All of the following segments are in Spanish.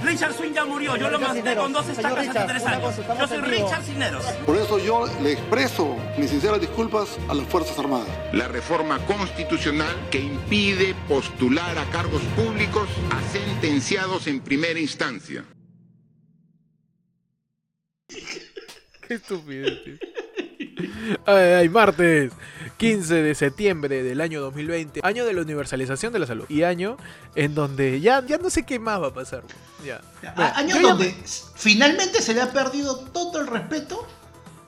Richard Swing ya murió. Yo lo maté con dos estacas hace tres años. Yo soy Richard Cisneros. Por eso yo le expreso mis sinceras disculpas a las Fuerzas Armadas. La reforma constitucional que impide postular a cargos públicos a sentenciados en primera instancia. Qué estupidez, tío. Ay, ay, martes 15 de septiembre del año 2020, año de la universalización de la salud y año en donde ya, ya no sé qué más va a pasar. Ya. Bueno, Año ya- donde finalmente se le ha perdido todo el respeto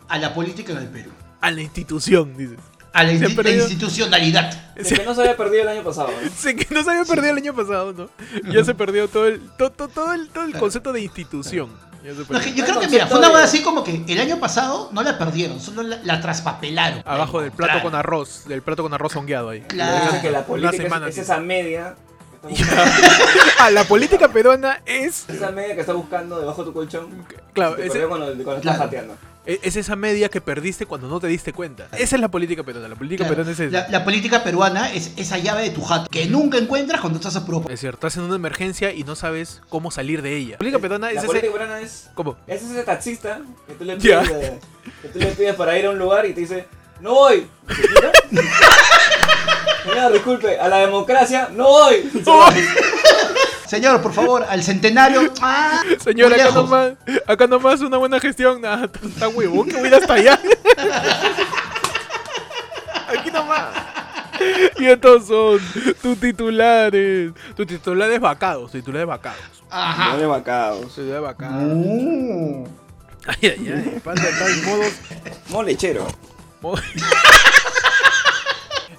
a la política en el Perú. a la institución, dices. A la, insti- institucionalidad. De que no se había perdido el año pasado. que no se había perdido el año pasado, ¿no? Ya se perdió todo el, to- to- todo el, todo el concepto de institución. No, yo creo que, mira, fue una hueá así como que el año pasado no la perdieron, solo la, la traspapelaron. Abajo del plato Claro. con arroz, del plato con arroz hongueado ahí. Claro. Que la Una política semana, es, es esa media. que está Ah, la política peruana es. Esa media que está buscando debajo de tu colchón. Claro, Te es, perdió cuando, cuando estás jateando. Es esa media que perdiste cuando no te diste cuenta. Esa es la política peruana. La política Claro. peruana es esa. La, la política peruana es esa llave de tu jato que nunca encuentras cuando estás a prueba. Es cierto, estás en una emergencia y no sabes cómo salir de ella. La política peruana es La ese. política peruana es. ¿Cómo? Es ese taxista que tú le pides, eh, que tú le pides para ir a un lugar y te dice, no voy. ¿Se quita? Señor, disculpe, a la democracia, no voy. Se va. Señor, por favor, al centenario. ¡Ah! Señor, acá nomás, acá nomás una buena gestión. Nah, está huevón que voy a ir hasta allá. Aquí nomás. Y estos son tus titulares. Tus titulares vacados, titulares vacados. Ajá. Dale vacados. Titulares vacados. Mm. Ay, ay, ay. Panda está en modos. Molechero. modos-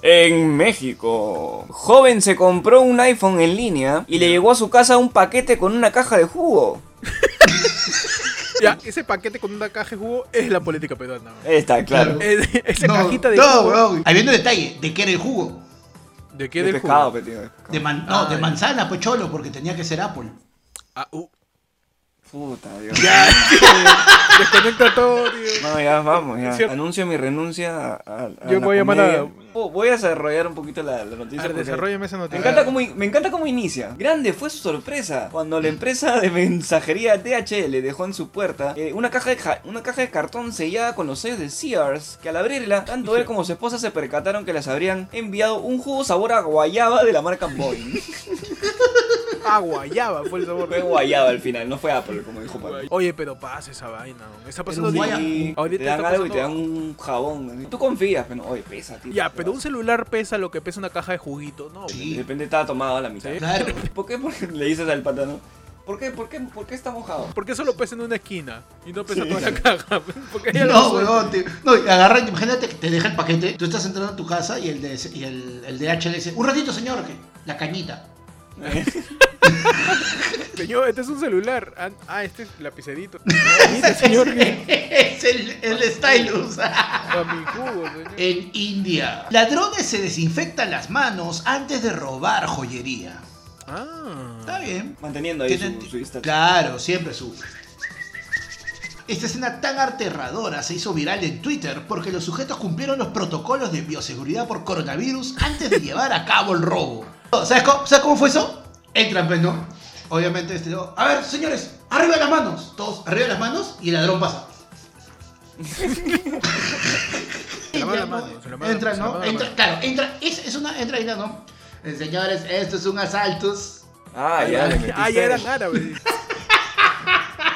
En México, joven se compró un iPhone en línea y le llegó a su casa un paquete con una caja de jugo. Ya, ese paquete con una caja de jugo es la política peruana. Está claro. Es- esa No, cajita de no, jugo. viene el detalle de qué era el jugo. ¿De qué De del pescado, jugo? pe, tío. De, man- no, de Ay. manzana, pues cholo, porque tenía que ser Apple. Ah, uh, Puta, Dios. ya, desconecta todo, tío. No, ya vamos, ya. cierto. Anuncio mi renuncia a, a- a Yo la voy a llamar a-. Oh, Voy a desarrollar un poquito la, la A noticia. ver, porque desarrollame esa Me noticia. encanta, cómo, me encanta cómo inicia. Grande fue su sorpresa cuando la empresa de mensajería DHL dejó en su puerta eh, una, caja de ja- una caja de cartón sellada con los sellos de Sears, que al abrirla, tanto él como su esposa se percataron que les habrían enviado un jugo sabor a guayaba de la marca Boeing. Ah, guayaba fue el sabor. fue guayaba al final, no fue Apple, como dijo Paco. Oye, pero pasa esa vaina. ¿no? Está pasando un ahorita- te dan está algo y te dan un jabón. Tú confías, pero no, oye, pesa, tío. Ya, ¿qué pero un celular pesa lo que pesa una caja de juguito, ¿no? De Sí, repente estaba tomado a la mitad. Sí. claro. ¿Por qué? Porque le dices al patano. ¿Por qué? ¿Por qué? ¿Por qué está mojado? ¿Por qué solo pesa en una esquina y no pesa toda la caja? Porque No, weón, te- no, y agarra, imagínate que te deja el paquete, tú estás entrando a tu casa y el de y el, el de HL dice, un ratito señor, que la cañita. Señor, este es un celular. Ah, Ah, este es lapicedito. Mire, señor, es el, el stylus. jugo, señor. en India. Ladrones se desinfectan las manos antes de robar joyería. Está Ah. bien. Manteniendo ahí Tienen- su, su Insta. Claro, siempre su. Esta escena tan aterradora se hizo viral en Twitter porque los sujetos cumplieron los protocolos de bioseguridad por coronavirus antes de llevar a cabo el robo. ¿Sabes cómo, ¿sabes cómo fue eso? Entran, pues, ¿no? Obviamente, este, ¿no? a ver, señores, arriba las manos. Todos arriba las manos y el ladrón pasa. Se lava la mano, se lava la- Entra, se ¿no? Entra, claro, entra, es, es una, ¿no? Eh, Señores, esto es un asaltos. Ah, ya. Ah, ya eran árabes.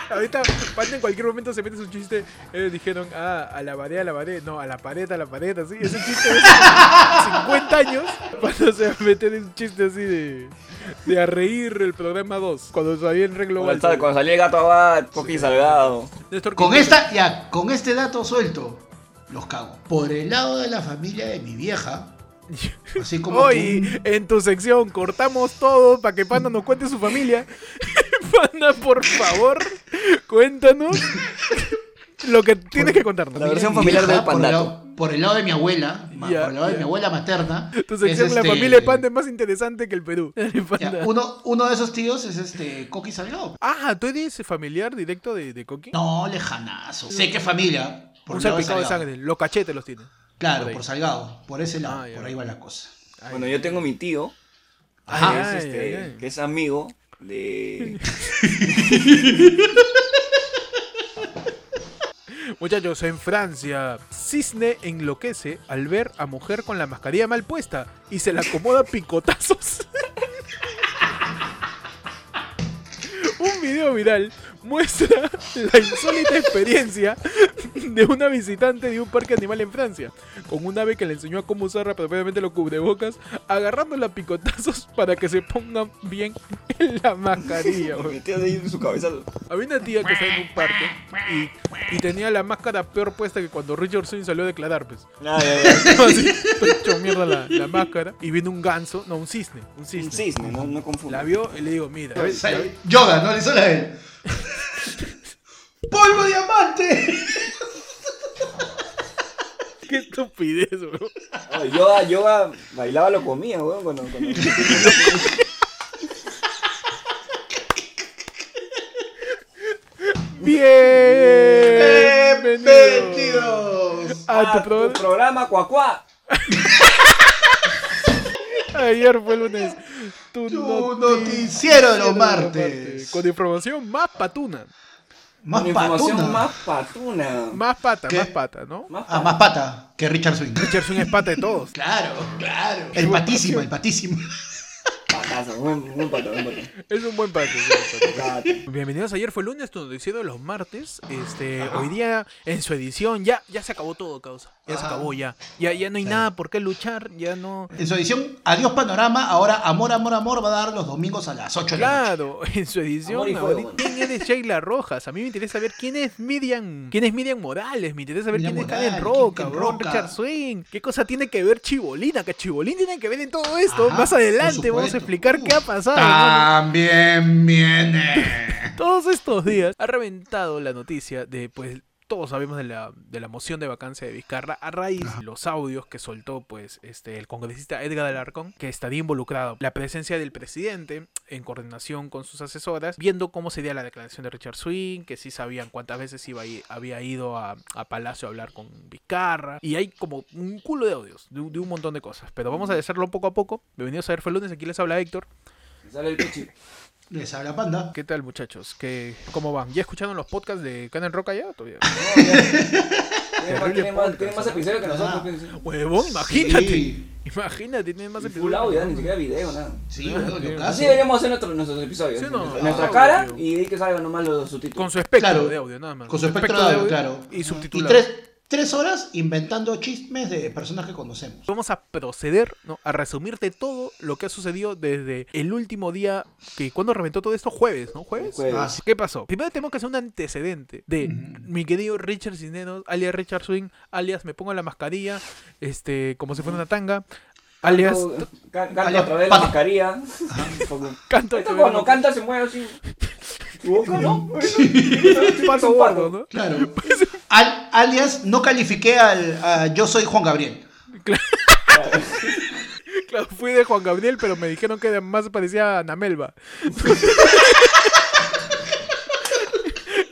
Ahorita, Panda en cualquier momento se mete su chiste. Ellos dijeron, ah, a la pared, a la pared. No, a la pared, a la pared, así. Ese chiste de hace 50 años. Panda se va a meter en un chiste así de. De a reír el programa 2. Cuando todavía en Red Cuando, cuando salía el gato abad, Coqui Salgado. Néstor Con esta, ya, con este dato suelto, los cago. Por el lado de la familia de mi vieja, así como Hoy, tú- en tu sección, cortamos todo para que Panda nos cuente su familia. Panda, por favor, cuéntanos lo que tienes que contarnos. La versión mi familiar del por el, pandato. lado, por el lado de mi abuela, ma- por el lado de mi abuela materna, Tu es sección, la este- familia de Panda es más interesante que el Perú. uno, uno de esos tíos es este Coqui Salgado. Ah, ¿tú eres familiar directo de, de Coqui? No, lejanazo. Sé que familia. Por Un el lado de salpicado de sangre. Los cachetes los tiene. Claro, Por por Salgado. Por ese lado. Ah, por ahí va la cosa. Ay, Bueno, yo tengo mi tío, Ajá. que es, Ay, este, ay, ay. que es amigo Muchachos, en Francia, cisne enloquece al ver a mujer con la mascarilla mal puesta y se la acomoda picotazos. Un video viral muestra la insólita experiencia de una visitante de un parque animal en Francia, con un ave que le enseñó a cómo usar apropiadamente los cubrebocas, agarrándola a picotazos para que se pongan bien en la mascarilla. weón. Metió ahí en su cabeza. Había una tía que estaba en un parque y, y tenía la máscara peor puesta que cuando Richard Swing salió a declarar, pues. Ah, ya, ya. Así, hecho mierda la, la máscara. Y viene un ganso, no, un cisne, un cisne. Un cisne, no, no confundo. La vio y le digo, mira, Yoga, no le hizo la de él. ¡Polvo diamante! qué estupidez, weón. Oh, yoga, yoga bailaba lo comía, weón. Cuando, cuando... Bienvenidos ¡Bienvenidos! a Ah, tu programa. programa Cuacuá. Ayer fue lunes. Tu, Tu noticiero de los martes. Con información más patuna. Más Con información patuna. más patuna. Más pata, ¿Qué? más pata, ¿no? Más Ah, más pata que Richard Swing. Richard Swing es pata de todos. Claro, claro. El patísimo, el patísimo. Patazo. Buen, buen pato, buen pato. Es un buen pato. es un buen pato. Bienvenidos, ayer fue lunes, tu noticiero de los martes. Este, hoy día en su edición ya, ya se acabó todo, causa. Ya se Ajá. acabó ya. Ya, ya no hay nada por qué luchar, ya no. En su edición Adiós Panorama, ahora Amor, Amor, Amor va a dar los domingos a las 8 de la noche. Claro, en su edición. ¿quién es Sheila Rojas? A mí me interesa saber quién es Miriam, quién es Miriam Morales, me interesa saber Miriam quién es Morales, Karen Roca, quién- quién bro, Roca. Richard Swing. ¿Qué cosa tiene que ver Chibolina? Que Chibolín tiene que ver en todo esto. Ajá, Más adelante vamos a. explicar qué ha pasado. Ah. También viene. Todos estos días ha reventado la noticia de, pues, todos sabemos de la, de la moción de vacancia de Vizcarra a raíz de los audios que soltó, pues, este, el congresista Edgar Alarcón, que estaría involucrado la presencia del presidente en coordinación con sus asesoras, viendo cómo sería la declaración de Richard Swing, que sí sabían cuántas veces iba a ir- había ido a, a Palacio a hablar con Vizcarra, y hay como un culo de audios, de, un- de un montón de cosas, pero vamos a hacerlo poco a poco. Bienvenidos a ver fue lunes, aquí les habla Héctor. Sale el pichi. Les habla Panda. ¿Qué tal, muchachos? ¿Qué, ¿Cómo van? ¿Ya escucharon los podcasts de Canen Roca ya? Todavía. No, ya. Tiene más, tiene ¿no? episodios que nosotros. Ah. pues. Huevón, imagínate. Sí, Imagínate, tiene más episodios. Full audio, ni siquiera video, nada. sí, bueno, lo Así deberíamos hacer nuestro- nuestros episodios. Sí, no. Nuestra cara y que salgan nomás los subtítulos. Con su espectro Claro, de audio, nada más. Con su espectro de audio, claro. Y Y subtitulado. tres, tres horas inventando chismes de personas que conocemos. Vamos a proceder ¿no? a resumirte todo lo que ha sucedido desde el último día que cuando reventó todo esto, jueves, ¿no? ¿Jueves? Jueves. Ah, sí. ¿Qué pasó? Primero tenemos que hacer un antecedente de mi querido Richard Cisneros, alias Richard Swing, alias me pongo la mascarilla, este, como si fuera una tanga, alias Canto, ca- canto alias a través de la pato. mascarilla. Canto Esto cuando canta se mueve así. Su boca, ¿no? pato gordo, ¿no? Claro. Al- alias, no califiqué al a Yo soy Juan Gabriel. Claro, fui de Juan Gabriel, pero me dijeron que más parecía a Ana Melba.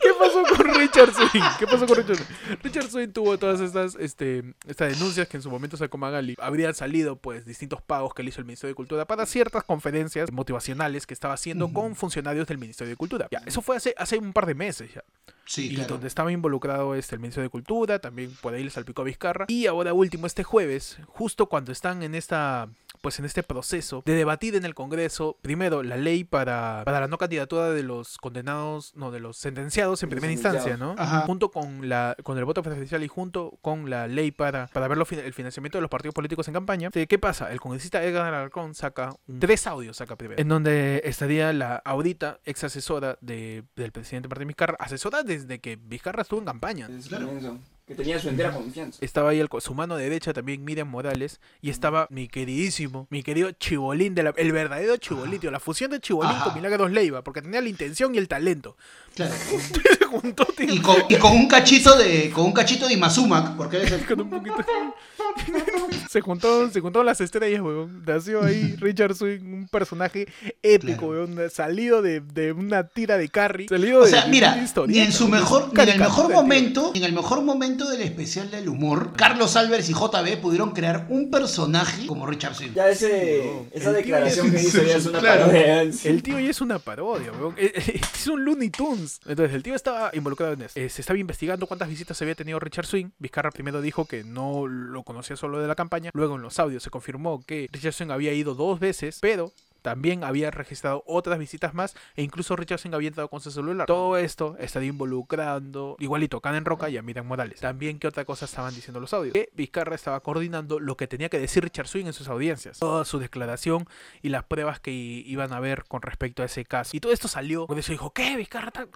¿Qué pasó con Richard Swing? ¿Qué pasó con Richard Swing? Richard Swing tuvo todas estas, este, estas denuncias que en su momento sacó Magali. Habrían salido, pues, distintos pagos que le hizo el Ministerio de Cultura para ciertas conferencias motivacionales que estaba haciendo con funcionarios del Ministerio de Cultura. Ya, eso fue hace, hace un par de meses ya. Sí, y claro. donde estaba involucrado este, el Ministerio de Cultura, también por ahí le salpicó a Vizcarra. Y ahora último, este jueves, justo cuando están en esta pues en este proceso de debatir en el Congreso, primero la ley para, para la no candidatura de los condenados, no, de los sentenciados en Los primera instancia, ¿no? Ajá. Junto con la con el voto preferencial y junto con la ley para, para ver lo el financiamiento de los partidos políticos en campaña. ¿Qué pasa? El congresista Edgar Alarcón saca un- tres audios, saca primero, en donde estaría la ahorita ex asesora de, del presidente Martín Vizcarra, asesora desde que Vizcarra estuvo en campaña. Comienzo. Que tenía su entera confianza. Estaba ahí el su mano derecha también Miriam Morales y estaba mi queridísimo, mi querido Chibolín, de la- el verdadero Chibolín, tío, la fusión de Chibolín Ajá. con Milagros Leiva, porque tenía la intención y el talento. Claro. Se juntó, tío, Y con, y con un cachito de con un cachito de Imazumac, porque eres el con un poquito. se juntó, se juntaron las estrellas, weón. Nació ahí Richard Swing, un personaje épico, Claro. weón, salido de, de una tira de Carrie. Salido O de- sea, de mira, una ni en su mejor, ni en el mejor momento, ni en el mejor momento momento del especial del humor, Carlos Álvarez y JB pudieron crear un personaje como Richard Swing. Ya ese, esa declaración es- que hizo ya es una Claro. parodia. El tío ya es una parodia, weón. Eh, eh, Es un Looney Tunes. Entonces, el tío estaba involucrado en esto. Eh, se estaba investigando cuántas visitas había tenido Richard Swing. Vizcarra primero dijo que no lo conocía solo de la campaña. Luego, en los audios, se confirmó que Richard Swing había ido dos veces, pero también había registrado otras visitas más e incluso Richard Swing había entrado con su celular. Todo esto estaría involucrando igualito Canen Roca y a Miriam Morales. También, ¿qué otra cosa estaban diciendo los audios? Que Vizcarra estaba coordinando lo que tenía que decir Richard Swing en sus audiencias. Toda su declaración y las pruebas que iban a ver con respecto a ese caso. Y todo esto salió. Por eso dijo, ¿qué? Vizcarra tal?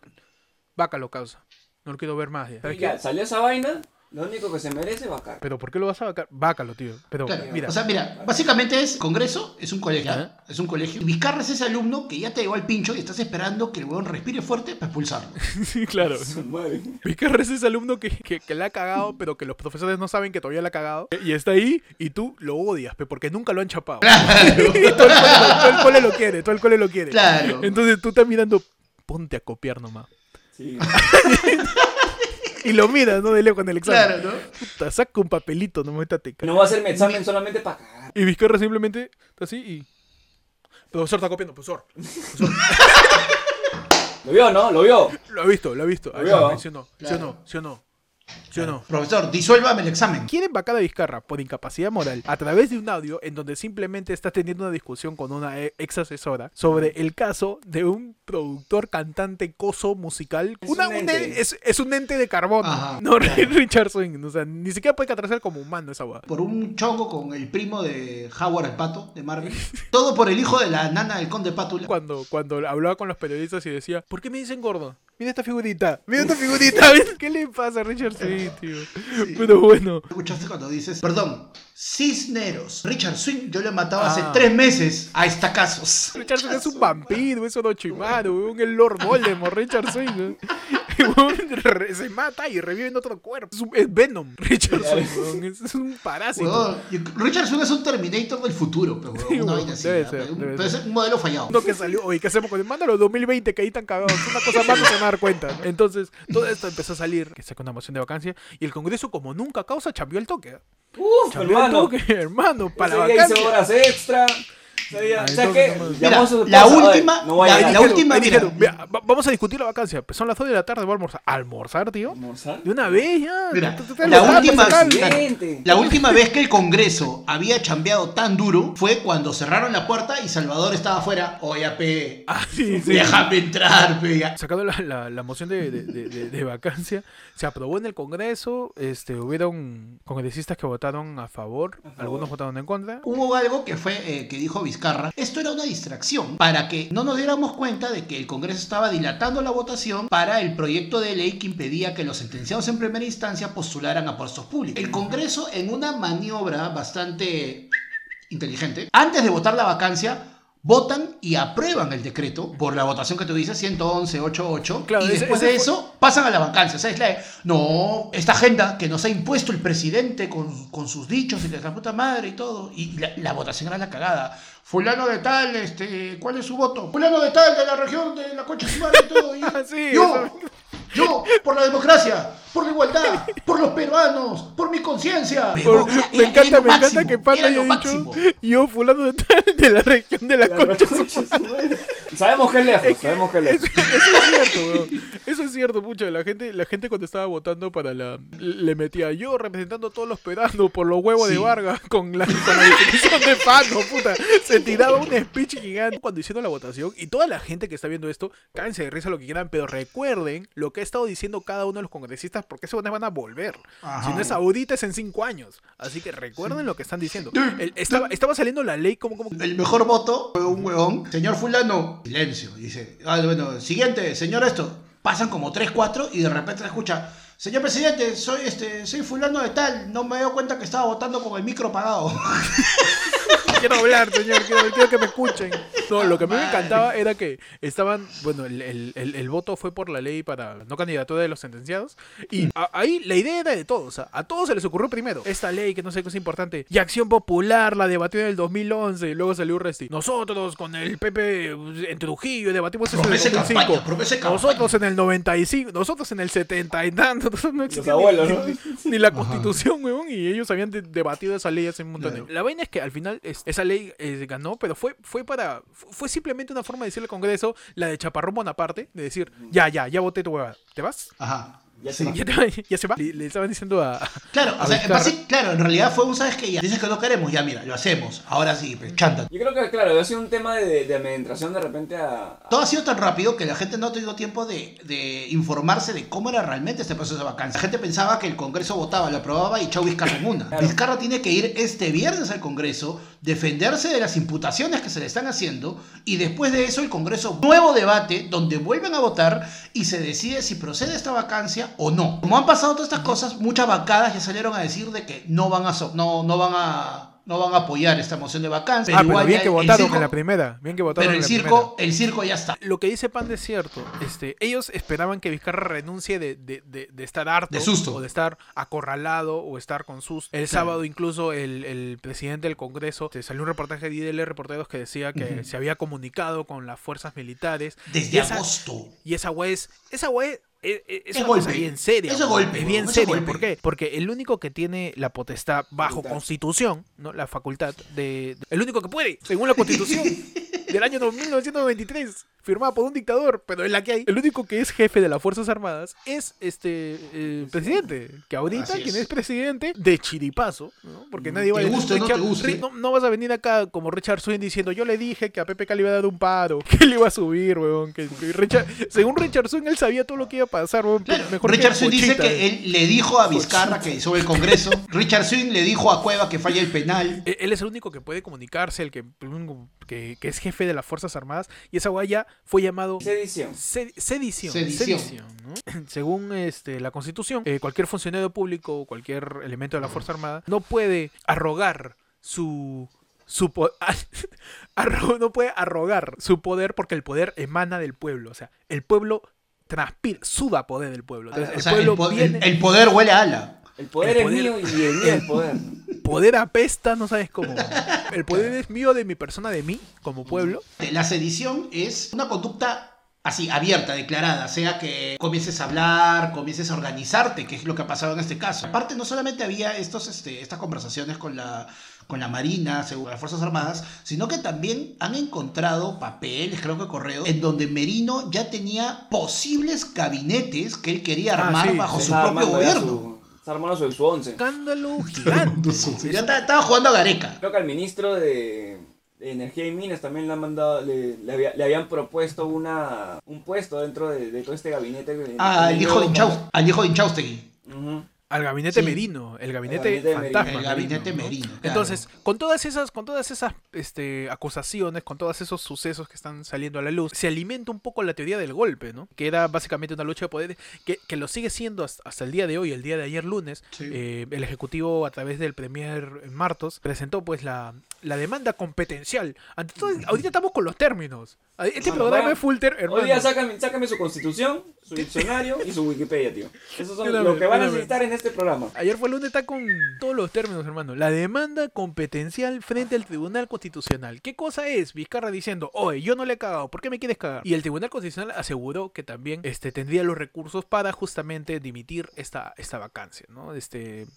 Bácalo, causa. No lo quiero ver más. salió esa vaina, lo único que se merece es vacar. Pero ¿por qué lo vas a vacar? Bácalo, tío. Pero Claro, mira. O sea, mira, básicamente es Congreso, es un colegio. Es un colegio. Y Vizcarra es ese alumno que ya te llegó al pincho y estás esperando que el huevón respire fuerte para expulsarlo. sí, claro. Vizcarra es ese alumno que, que, que la ha cagado, pero que los profesores no saben que todavía la ha cagado. Y está ahí y tú lo odias, pe, porque nunca lo han chapado. Y todo, el cole, lo- todo el cole lo quiere, todo el cole lo quiere. Claro. Entonces tú estás mirando, ponte a copiar nomás. Sí. Y lo miras, ¿no? De lejos en el examen. Claro, ¿no? Puta, saca un papelito, no métate. No va a hacer mi examen solamente para cagar. Y Vizcarra simplemente está así y. Profesor está copiando, profesor. ¿Lo vio, no? ¿Lo vio? Lo ha visto, lo ha visto. Lo vio, ¿Sí o no? ¿Sí o Claro. no? ¿Sí o no? ¿Sí o no? Profesor, disuélvame el examen. Quieren vacar a Vizcarra por incapacidad moral a través de un audio en donde simplemente está teniendo una discusión con una e- ex asesora sobre el caso de un productor, cantante, coso musical. Es Una- un ente. e- es, es un ente de carbono. Ajá. No, Richard Swing. O sea, ni siquiera puede catalogar como humano esa guada. Por un chongo con el primo de Howard el Pato, de Marvel. Todo por el hijo de la nana del conde Pátula. Cuando, cuando hablaba con los periodistas y decía, ¿por qué me dicen gordo? Mira esta figurita, mira esta figurita. ¿Qué le pasa a Richard Swing, tío? Pero bueno. ¿Escuchaste cuando dices, perdón, Cisneros, Richard Swing, yo lo he matado hace Ah. tres meses a estacazos. Richard Swing es un vampiro, es Orochimaru, un el Lord Voldemort, Richard Swing. ¿eh? Weón, Se mata y revive en otro cuerpo. Es, un- es Venom, Richard Swing. weón, Es, es un parásito. Huevón, y Richard Swing es un Terminator del futuro, pero Sí, una huevón, vaina así, debe ¿no? ser, un, debe pero es un modelo fallado. Uno que salió, oye, ¿qué hacemos con el mándalo 2020 que ahí están cagados? Una cosa más no se van a dar cuenta. Entonces, todo esto empezó a salir, que saca una moción de vacancia, y el Congreso, como nunca causa, cambió el toque. Uf, Cambió hermano. el toque, hermano, para la vacancia. horas extra. La última- "Oye, no voy a la- llegar". la Dijeron, última, ahí mira. dijeron, "Vea, va- vamos a discutir la vacancia. Son las 2 de la tarde, voy a almorzar. ¿Almorzar, tío? ¿Almorzar? De una vez ya. Mira, la última-. La vez que el Congreso había chambeado tan duro fue cuando cerraron la puerta y Salvador estaba afuera. Oye, pe, Ah, sí, sí. déjame entrar, pe. ya". Sacando la, moción de, de- de- de- de vacancia, se aprobó en el Congreso, este, hubieron congresistas que votaron a favor, algunos votaron en contra. Hubo algo que fue eh, que dijo Vizcarra. Esto era una distracción para que no nos diéramos cuenta de que el Congreso estaba dilatando la votación para el proyecto de ley que impedía que los sentenciados en primera instancia postularan a puestos públicos. El Congreso, en una maniobra bastante inteligente, antes de votar la vacancia, votan y aprueban el decreto por la votación que tú dices, 111.88, Claro, y ese- después ese de fue- eso pasan a la vacancia. O sea, es la de, no, esta agenda que nos ha impuesto el presidente con, con sus dichos y que la puta madre y todo, y la, la votación era la cagada. Fulano de tal, este, ¿cuál es su voto? Fulano de tal, de la región de la Concha de y todo. y- Sí, yo, eso- yo, por la democracia, por la igualdad, por los peruanos, por mi conciencia. Por- me encanta, me encanta que era haya dicho yo fulano de tal de la región de la, La concha. concha de su madre. Sabemos que es lejos, sabemos que es Eso, lejos. eso es cierto, weón. Eso es cierto, pucha. La gente, la gente cuando estaba votando para la. Le metía yo representando a todos los peruanos por los huevos de. Vargas con la, con la definición de Pano, puta. Se tiraba un speech gigante cuando hicieron la votación. Y toda la gente que está viendo esto, cáense de risa lo que quieran, pero recuerden lo que ha estado diciendo cada uno de los congresistas, porque esos van a volver. Ajá. Si no es ahorita, es en cinco años. Así que recuerden lo que están diciendo. El- estaba, estaba saliendo la ley como. como El mejor voto fue un huevón. Señor fulano, silencio. Dice, ah, bueno, siguiente, señor esto. Pasan como 3, 4 y de repente se escucha, señor presidente, soy este, soy fulano de tal, no me doy cuenta que estaba votando con el micro apagado. quiero hablar, señor, quiero, quiero que me escuchen. No, lo que a mí me encantaba era que estaban, bueno, el, el- el- el voto fue por la ley para no candidatura de los sentenciados. Y a- ahí la idea era de todos. O sea, a todos se les ocurrió primero esta ley que no sé qué es importante. Y Acción Popular la debatió en el 2011. Y luego salió Resti. Nosotros con el PP en Trujillo debatimos eso en el Promesa de 2005. campaña, promesa de campaña. Nosotros en el 95, nosotros en el 70 y tanto. Nosotros no existía ni- abuelos, ¿no? ni, ni la constitución, weón. Y ellos habían de- debatido esa ley hace un montón de Claro. La vaina es que al final es- esa ley eh, ganó, pero fue, fue para. Fue simplemente una forma de decirle al Congreso, la de Chaparrón Bonaparte, de decir, ya, ya, ya voté tu huevada. ¿Te vas? Ajá. Ya Sí. se va. ¿Ya, te va- ya se va? Le, le estaban diciendo a. Claro, a o sea, en base- claro, en realidad fue un, ¿sabes qué? Ya dices que no queremos, ya mira, lo hacemos. Ahora sí, pues chanta. Yo creo que, claro, ha sido un tema de, de administración de repente a... a- Todo ha sido tan rápido que la gente no ha tenido tiempo de, de informarse de cómo era realmente este proceso de vacancia. La gente pensaba que el Congreso votaba, lo aprobaba y chau Vizcarra en una. Claro. Vizcarra tiene que ir este viernes al Congreso, defenderse de las imputaciones que se le están haciendo y después de eso el Congreso nuevo debate donde vuelven a votar y se decide si procede esta vacancia o no. Como han pasado todas estas cosas, muchas bancadas ya salieron a decir de que no van a no, no van a no van a apoyar esta moción de vacancia. ah, pero bien que votaron circo- en la primera. Bien que votaron pero en el la circo, primera. el circo ya está. Lo que dice Panda es cierto. Este, ellos esperaban que Vizcarra renuncie de, de, de, de estar harto. De susto. O de estar acorralado o estar con sus. El sábado incluso el, el presidente del Congreso te salió un reportaje de IDL Reporteros que decía que se había comunicado con las fuerzas militares. y Desde esa, agosto. Y esa wea es. Esa wea es, es, es Es una golpe. bien seria. Eso es golpe, Es bien es golpe. ¿Por qué? Porque el único que tiene la potestad bajo Facultad. constitución, ¿no? La facultad de. El único que puede, según la constitución del año 1993, firmada por un dictador, pero en la que hay. El único que es jefe de las Fuerzas Armadas es este eh, presidente. Que ahorita quien es. es presidente de chiripazo, ¿no? Porque nadie va a decir, no no, no vas a venir acá como Richard Swing diciendo yo le dije que a PPK le iba a dar un paro, que le iba a subir, weón. Que, que Richard, según Richard Swing él sabía todo lo que iba a pasar, weón. Claro, mejor Richard que Swing dice que él le dijo a Vizcarra que sobre el Congreso. Richard Swing le dijo a Cueva que falla el penal. E- Él es el único que puede comunicarse, el que es jefe de las Fuerzas Armadas, y esa weá ya fue llamado Sedición. sed- sedición. Sedición. sedición, ¿no? Según este, la Constitución, eh, cualquier funcionario público o cualquier elemento de la Fuerza Armada no puede arrogar su. Su no puede arrogar su poder porque el poder emana del pueblo. O sea, el pueblo transpira, suda poder del pueblo. Entonces, O el sea, el, pueblo po- viene- el- el poder huele a ala. El poder, El poder- es mío y el mío es poder. poder apesta, no sabes cómo. El poder es mío de mi persona, de mí, como pueblo. La sedición es una conducta así, abierta, declarada, sea que comiences a hablar, comiences a organizarte, que es lo que ha pasado en este caso. Aparte, no solamente había estos, este, estas conversaciones con la, con la Marina, según las Fuerzas Armadas, sino que también han encontrado papeles, creo que correos, en donde Merino ya tenía posibles gabinetes que él quería Ah, armar sí, bajo su propio gobierno. su- Está armando su, su once. Escándalo gigante. Estaba jugando a Gareca. Creo que al ministro de, de Energía y Minas también le han mandado, le, le había- le habían propuesto una, un puesto dentro de, de todo este gabinete. Ah, El al hijo de nuevo- Inchaus- al Al gabinete Sí. Merino, el gabinete, fantasma. El gabinete ¿no? Merino, claro. Entonces, con todas esas, con todas esas este, acusaciones, con todos esos sucesos que están saliendo a la luz, se alimenta un poco la teoría del golpe, ¿no? Que era básicamente una lucha de poderes, que, que lo sigue siendo hasta, hasta el día de hoy, el día de ayer lunes. Sí. eh, el Ejecutivo, a través del Premier Martos, presentó pues la, la demanda competencial. Ahorita estamos con los términos. Este programa es full hermano. Hoy día sácame, sácame su constitución, su diccionario y su Wikipedia, tío. Esos son Mírame, lo que van a necesitar en este programa. Ayer fue el lunes, está con todos los términos, hermano. La demanda competencial frente al Tribunal Constitucional. ¿Qué cosa es? Vizcarra diciendo, oye, yo no le he cagado, ¿por qué me quieres cagar? Y el Tribunal Constitucional aseguró que también este, tendría los recursos para justamente dimitir esta, esta vacancia, ¿no? Este,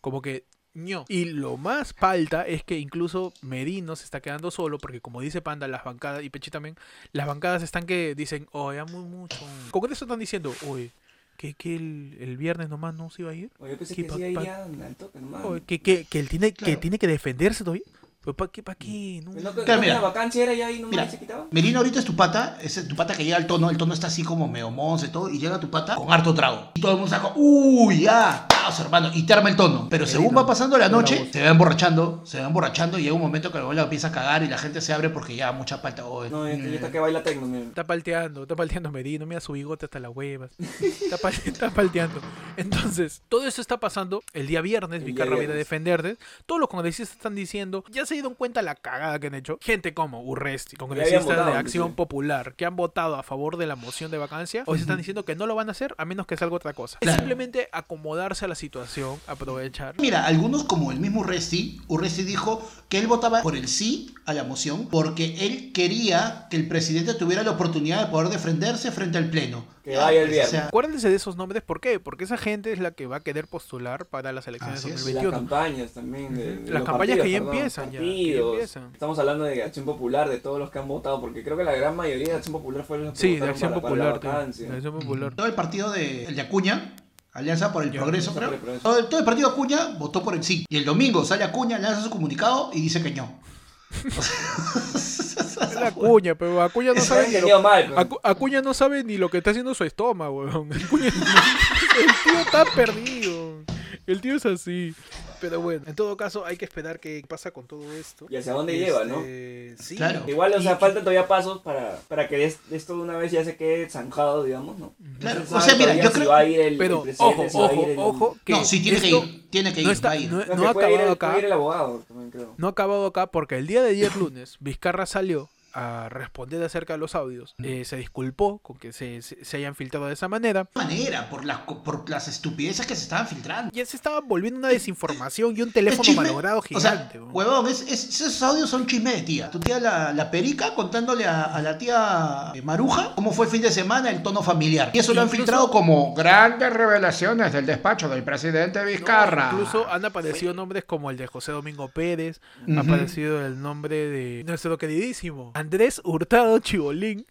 como que ño. Y lo más falta es que incluso Merino se está quedando solo porque como dice Panda, las bancadas, y Pechi también, las bancadas están que dicen, oye, muy mucho. Congreso están diciendo, oye, que, que el, el viernes nomás no se iba a ir. Oye, yo pensé ¿Qué que sí, al toque, nomás. Que, que, que él tiene, que tiene que defenderse todavía. ¿Para qué? ¿Para qué? No. Pues no, Claro, no mira. la vacancia era ya ahí nomás Mira, y se quitaba. Merino ahorita es tu pata, es tu pata que llega al tono, el tono está así como medio monce y todo, y llega tu pata con harto trago. Y todo el mundo saca, uy, ya, caos, hermano, y te arma el tono. Pero según va pasando la noche, se va emborrachando, se va emborrachando y llega un momento que la empieza a cagar y la gente se abre porque ya mucha falta. Oh, No, mm, y está que baila tecno, mira. Está palteando, está palteando Merino, mira su bigote hasta las huevas. Está, pal- está palteando. Entonces, todo eso está pasando el día viernes. Vicarra viene a defenderte. Todos los congresistas están diciendo, ya se dieron cuenta la cagada que han hecho. Gente como Urresti, congresistas votado, de Acción inclusive. Popular, que han votado a favor de la moción de vacancia, hoy se están diciendo que no lo van a hacer a menos que salga otra cosa. Es simplemente acomodarse a la situación, aprovechar. Mira, algunos como el mismo Urresti, Urresti dijo que él votaba por el sí a la moción porque él quería que el presidente tuviera la oportunidad de poder defenderse frente al pleno. Que vaya el O viernes. sea, Acuérdense de esos nombres, ¿por qué? Porque esa gente es la que va a querer postular para las elecciones de es. Y las 2021. campañas también. De, de Las campañas que ya partidos, empiezan, ya, que partidos. empiezan. Estamos hablando de Acción Popular, de todos los que han votado, porque creo que la gran mayoría de Acción Popular fueron los que Sí, de Acción para- para la Popular. de Acción Popular. todo el partido de, el de Acuña, Alianza por el Progreso, Alianza creo. por el Progreso. Todo, el, todo el partido Acuña votó por el sí. Y el domingo sale Acuña, lanza su comunicado y dice que no. Es la Acuña, pero Acuña no sabe han ni lo, entendido mal. Acu- Acuña no sabe ni lo que está haciendo su estómago, weón. Acuña- el tío está perdido. El tío es así. Pero bueno, en todo caso hay que esperar qué pasa con todo esto. Y hacia dónde lleva, ¿no? Este, Sí. Claro. Igual, o Y- sea, faltan todavía pasos para, para que esto de una vez ya se quede zanjado, digamos, ¿no? Claro, No se o sea, mira, yo si creo- va a ir el, Pero el ojo, si ojo, ir el- ojo, que No, sí tiene que esto ir, tiene que ir, no, está- va a ir. no- No, no que ha ir acabado el- acá. ir abogado, también creo. No ha acabado acá porque el día de ayer lunes Vizcarra salió a responder acerca de los audios. Eh, se disculpó con que se, se- se hayan filtrado de esa manera. manera, por las, por las estupideces que se estaban filtrando. Ya se estaba volviendo una desinformación y un teléfono malogrado O sea, gigante. huevón, es, es- esos audios son chisme de tía. Tu tía, la, la perica, contándole a, a la tía eh, Maruja cómo fue el fin de semana, el tono familiar. Y eso lo han Incluso- filtrado como grandes revelaciones del despacho del presidente Vizcarra. Incluso han aparecido nombres como el de José Domingo Pérez, ha aparecido el nombre de nuestro queridísimo Andrés Hurtado Chibolín.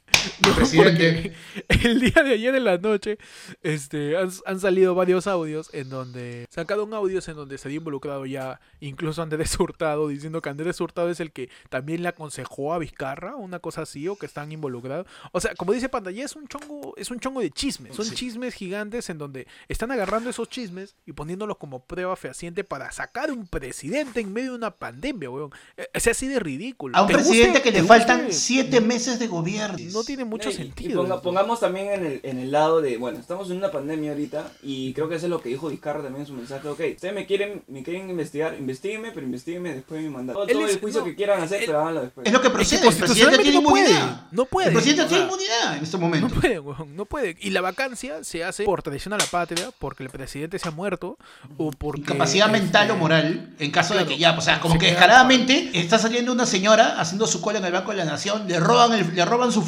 ¿No? presidente. El día de ayer en la noche este, han, han salido varios audios en donde sacaron audios en donde se había involucrado ya incluso Andrés Hurtado diciendo que Andrés Hurtado es el que también le aconsejó a Vizcarra, una cosa así, o que están involucrados. O sea, como dice Pantalla, es un chongo, es un chongo de chismes. Son Sí. chismes gigantes en donde están agarrando esos chismes y poniéndolos como prueba fehaciente para sacar un presidente en medio de una pandemia, weón. Eh, Es así de ridículo. A un ¿Te presidente guste- que le faltan guste? siete meses de gobierno. No tiene mucho No, y- sentido. Y ponga- esto. pongamos también en el, en el lado de, bueno, estamos en una pandemia ahorita y creo que eso es lo que dijo Vizcarra también en su mensaje. Ok, ustedes me quieren, me quieren investigar, investígueme, pero investiguenme después de mi mandato. Todo, es- el juicio no, que quieran hacer, él- pero háganlo después. Es lo que Es que procede. el presidente tiene no inmunidad. No puede. El presidente tiene inmunidad en este No momento. puede, weón, no puede. Y la vacancia se hace por traición a la patria, porque el presidente se ha muerto, o porque... Incapacidad mental o este, moral, en caso de que ya, o sea, como se que queda- descaradamente está saliendo una señora haciendo su cola en el Banco de la Nación, le roban, el- le roban su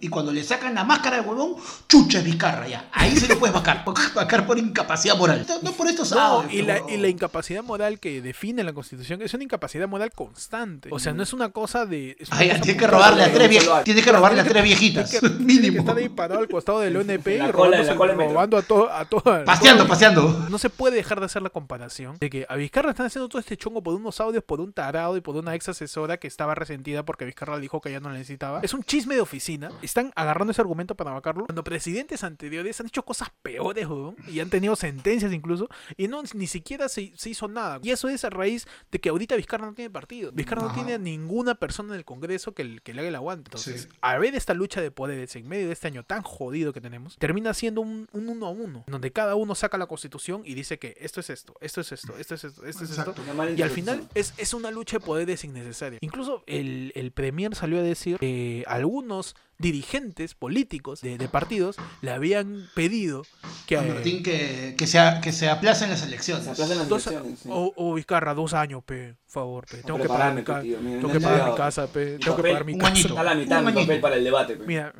y cuando le sacan la máscara de huevón, chucha es Vizcarra ya. Ahí se lo puedes vacar, vacar por incapacidad moral. No, no por estos No, audios, y la, huevón. y la incapacidad moral que define la Constitución es una incapacidad moral constante. O sea, no es una cosa de... una Ay, cosa tiene que robarle a no, tres no, viejitas. no, Tiene que robarle a tres viejitas. que, tiene que Mínimo. estar ahí parado al costado del ONP y robándose- cola robando a todo a toda- Paseando, paseando. No se puede dejar de hacer la comparación de que a Vizcarra están haciendo todo este chongo por unos audios, por un tarado y por una ex asesora que estaba resentida porque Vizcarra le dijo que ya no la necesitaba. Es un chisme de oficina. Están agarrando ese argumento para vacarlo. Cuando presidentes anteriores han hecho cosas peores, weón, y han tenido sentencias incluso, y no ni siquiera se, se hizo nada. Y eso es a raíz de que ahorita Vizcarra no tiene partido. Vizcarra no tiene a ninguna persona en el Congreso que, le- que le haga el aguante. Entonces, Sí. a ver esta lucha de poderes en medio de este año tan jodido que tenemos, termina siendo un, un uno a uno, donde cada uno saca la constitución y dice que esto es esto, esto es esto, esto es esto, esto es esto. Y al final es, es una lucha de poderes innecesaria. Incluso el, el Premier salió a decir que algunos dirigentes políticos de, de partidos le habían pedido que... A Martín que, que, se, a- que se aplacen las elecciones. Se aplazan las Dos, elecciones, sí. o, o Vizcarra, dos años, pe, por favor, pe. Tengo que pagar mi tío, mira, tengo que pagar mi casa, pe, Mi tengo que pagar mi casa. Está a la mitad Un mi papel para el debate. pe. Mira,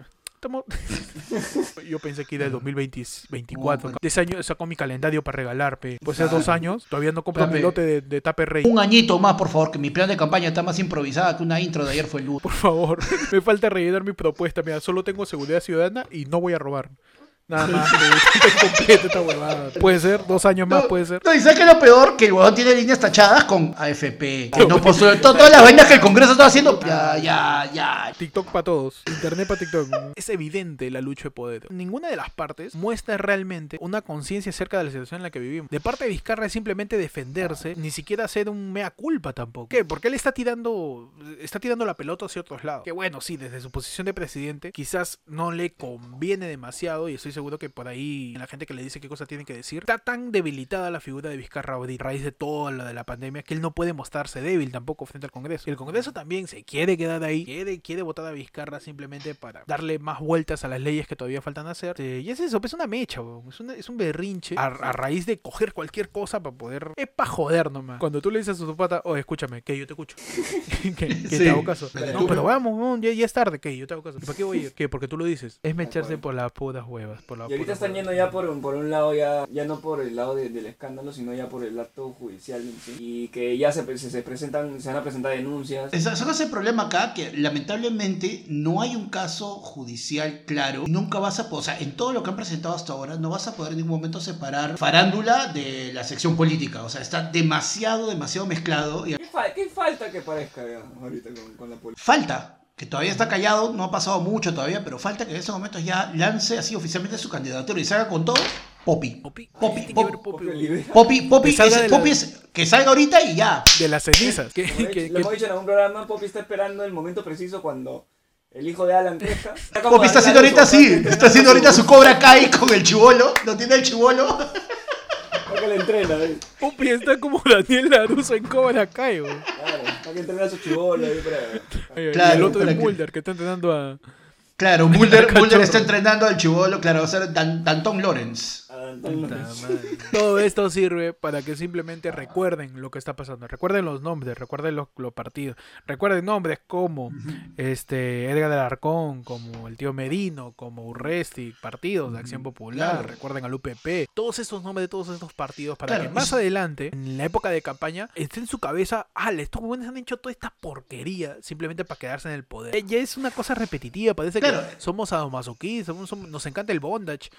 estamos... yo pensé que era el 2024. No, De ese año sacó mi calendario para regalar, pe. Pues hace dos años, todavía no compro mi lote de, de Tape Rey. Un añito más, por favor, que mi plan de campaña está más improvisada que una intro de ayer fue el lunes. Por favor, me falta rellenar mi propuesta. Mira, solo tengo seguridad ciudadana y no voy a robar. Nada más. que complete esta huevada. Puede ser, dos años más No, puede ser. No, y ¿sabes qué es lo peor? Que el huevón tiene líneas tachadas con AFP. Que no posee to- todas las vainas que el Congreso está haciendo. Ya, ya, ya. TikTok para todos, internet para TikTok. Es evidente la lucha de poder. Ninguna de las partes muestra realmente una conciencia acerca de la situación en la que vivimos. De parte de Vizcarra es simplemente defenderse, ni siquiera hacer un mea culpa tampoco. ¿Qué? Porque él está tirando está tirando la pelota hacia otros lados. Que bueno, sí, desde su posición de presidente quizás no le conviene demasiado y estoy seguro que por ahí la gente que le dice qué cosa tiene que decir está tan debilitada la figura de Vizcarra a raíz de todo lo de la pandemia que él no puede mostrarse débil tampoco frente al Congreso. Y el Congreso también se quiere quedar ahí, quiere, quiere votar a Vizcarra simplemente para darle más vueltas a las leyes que todavía faltan hacer. Eh, y es eso, pues, es una mecha, es, una- es un berrinche a, a raíz de coger cualquier cosa para poder... Es para joder nomás. Cuando tú le dices a tu pata, oh, escúchame, que yo te escucho. que que Sí. te hago caso. No, pero vamos, ya, ya es tarde, que yo te hago caso. ¿Y para qué voy a ir? ¿Qué? Porque tú lo dices. Es mecharse por las putas huevas. Por Y ahorita están yendo ya por un, por un lado, ya, ya no por el lado de- del escándalo, sino ya por el acto judicial sí. Y que ya se, se, se presentan, se van a presentar denuncias. Esa- ¿Sabes el problema acá? Que lamentablemente no hay un caso judicial claro. Nunca vas a poder, o sea, en todo lo que han presentado hasta ahora, no vas a poder en ningún momento separar farándula de la sección política. O sea, está demasiado, demasiado mezclado. Y ¿Qué, fa- qué falta que parezca ya ahorita con, con la política? falta, que todavía está callado, no ha pasado mucho todavía, pero falta que en estos momentos ya lance así oficialmente su candidatura y salga con todo. Poppy. Popi, Popi, tiene que ver Popi. Popi, Porque weón. libera. Poppy, Poppy, Que salga es- la- Poppy es- que salga ahorita y ya. De las cenizas. que, lo hemos dicho en algún programa, Poppy está esperando el momento preciso cuando el hijo de Alan crezca. Poppy está haciendo ahorita así, está haciendo ahorita su Cobra Kai con el chivolo, no tiene el chivolo. Porque le entrena, ¿eh? Popi está como Daniel Laruso en Cobra Kai. Claro, para que entrene a su chivolo ahí para... Y el otro para es que- Mulder, que está entrenando a... Claro, Mulder. Mulder está entrenando al chivolo, claro, va a ser Dan- Danton Lawrence. Todo esto sirve para que simplemente recuerden lo que está pasando. Recuerden los nombres, recuerden los, los partidos. Recuerden nombres como este Edgar del Arcón, como el tío Medino, como Urresti, partidos de Acción Popular. Claro. Recuerden al UPP. Todos estos nombres de todos estos partidos para Claro, que más adelante, en la época de campaña, esté en su cabeza, ah, estos jóvenes han hecho toda esta porquería simplemente para quedarse en el poder. Eh, Ya es una cosa repetitiva, parece Claro. que somos somos- nos encanta el bondage.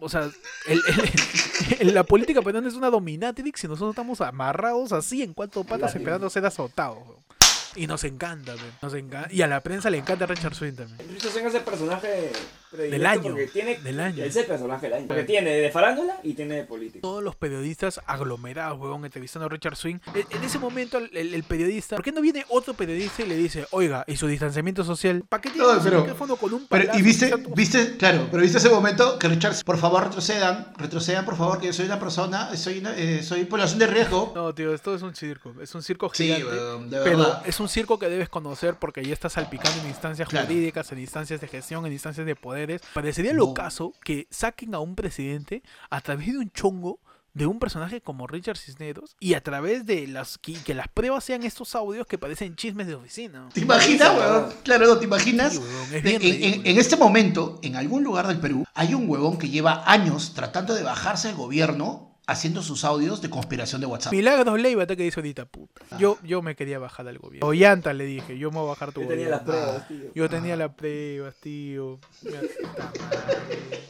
O sea, el- el- el- la política peruana es una dominatrix y nosotros estamos amarrados así en cuatro patas esperando ser azotados. Y nos encanta, nos encanta. Y a la prensa le encanta Richard Swing también. Richard Swing es el personaje Del año, tiene, del año. Es el personaje del año. Porque tiene de farándula y tiene de política. Todos los periodistas aglomerados, huevón, entrevistando a Richard Swing. En, en ese momento, el, el- el periodista, ¿por qué no viene otro periodista y le dice, oiga, y su distanciamiento social? ¿Para qué tiene No, un pero- micrófono con un Pero, y viste, viste, claro, pero viste ese momento que Richard, por favor retrocedan, retrocedan por favor, que yo soy una persona, soy una, eh, soy población de riesgo. No, tío, esto es un circo. Es un circo Sí, gigante. weón, de pero verdad. es un circo que debes conocer porque ya está salpicando en instancias Claro. jurídicas, en instancias de gestión, en instancias de poderes. Parecería lo No. caso que saquen a un presidente a través de un chongo de un personaje como Richard Cisneros y a través de las que, que las pruebas sean estos audios que parecen chismes de oficina. ¿Te imaginas, weón. Claro, no, ¿te imaginas? Sí, weón, es En, bien en- ridículo. en este momento, en algún lugar del Perú, hay un huevón que lleva años tratando de bajarse al gobierno haciendo sus audios de conspiración de WhatsApp. Milagros Leiva te que dice ahorita, puta. Yo, yo me quería bajar al gobierno. O Llanta le dije, yo me voy a bajar tu Yo tenía gobierno. las pruebas, tío. Yo tenía las pruebas, tío.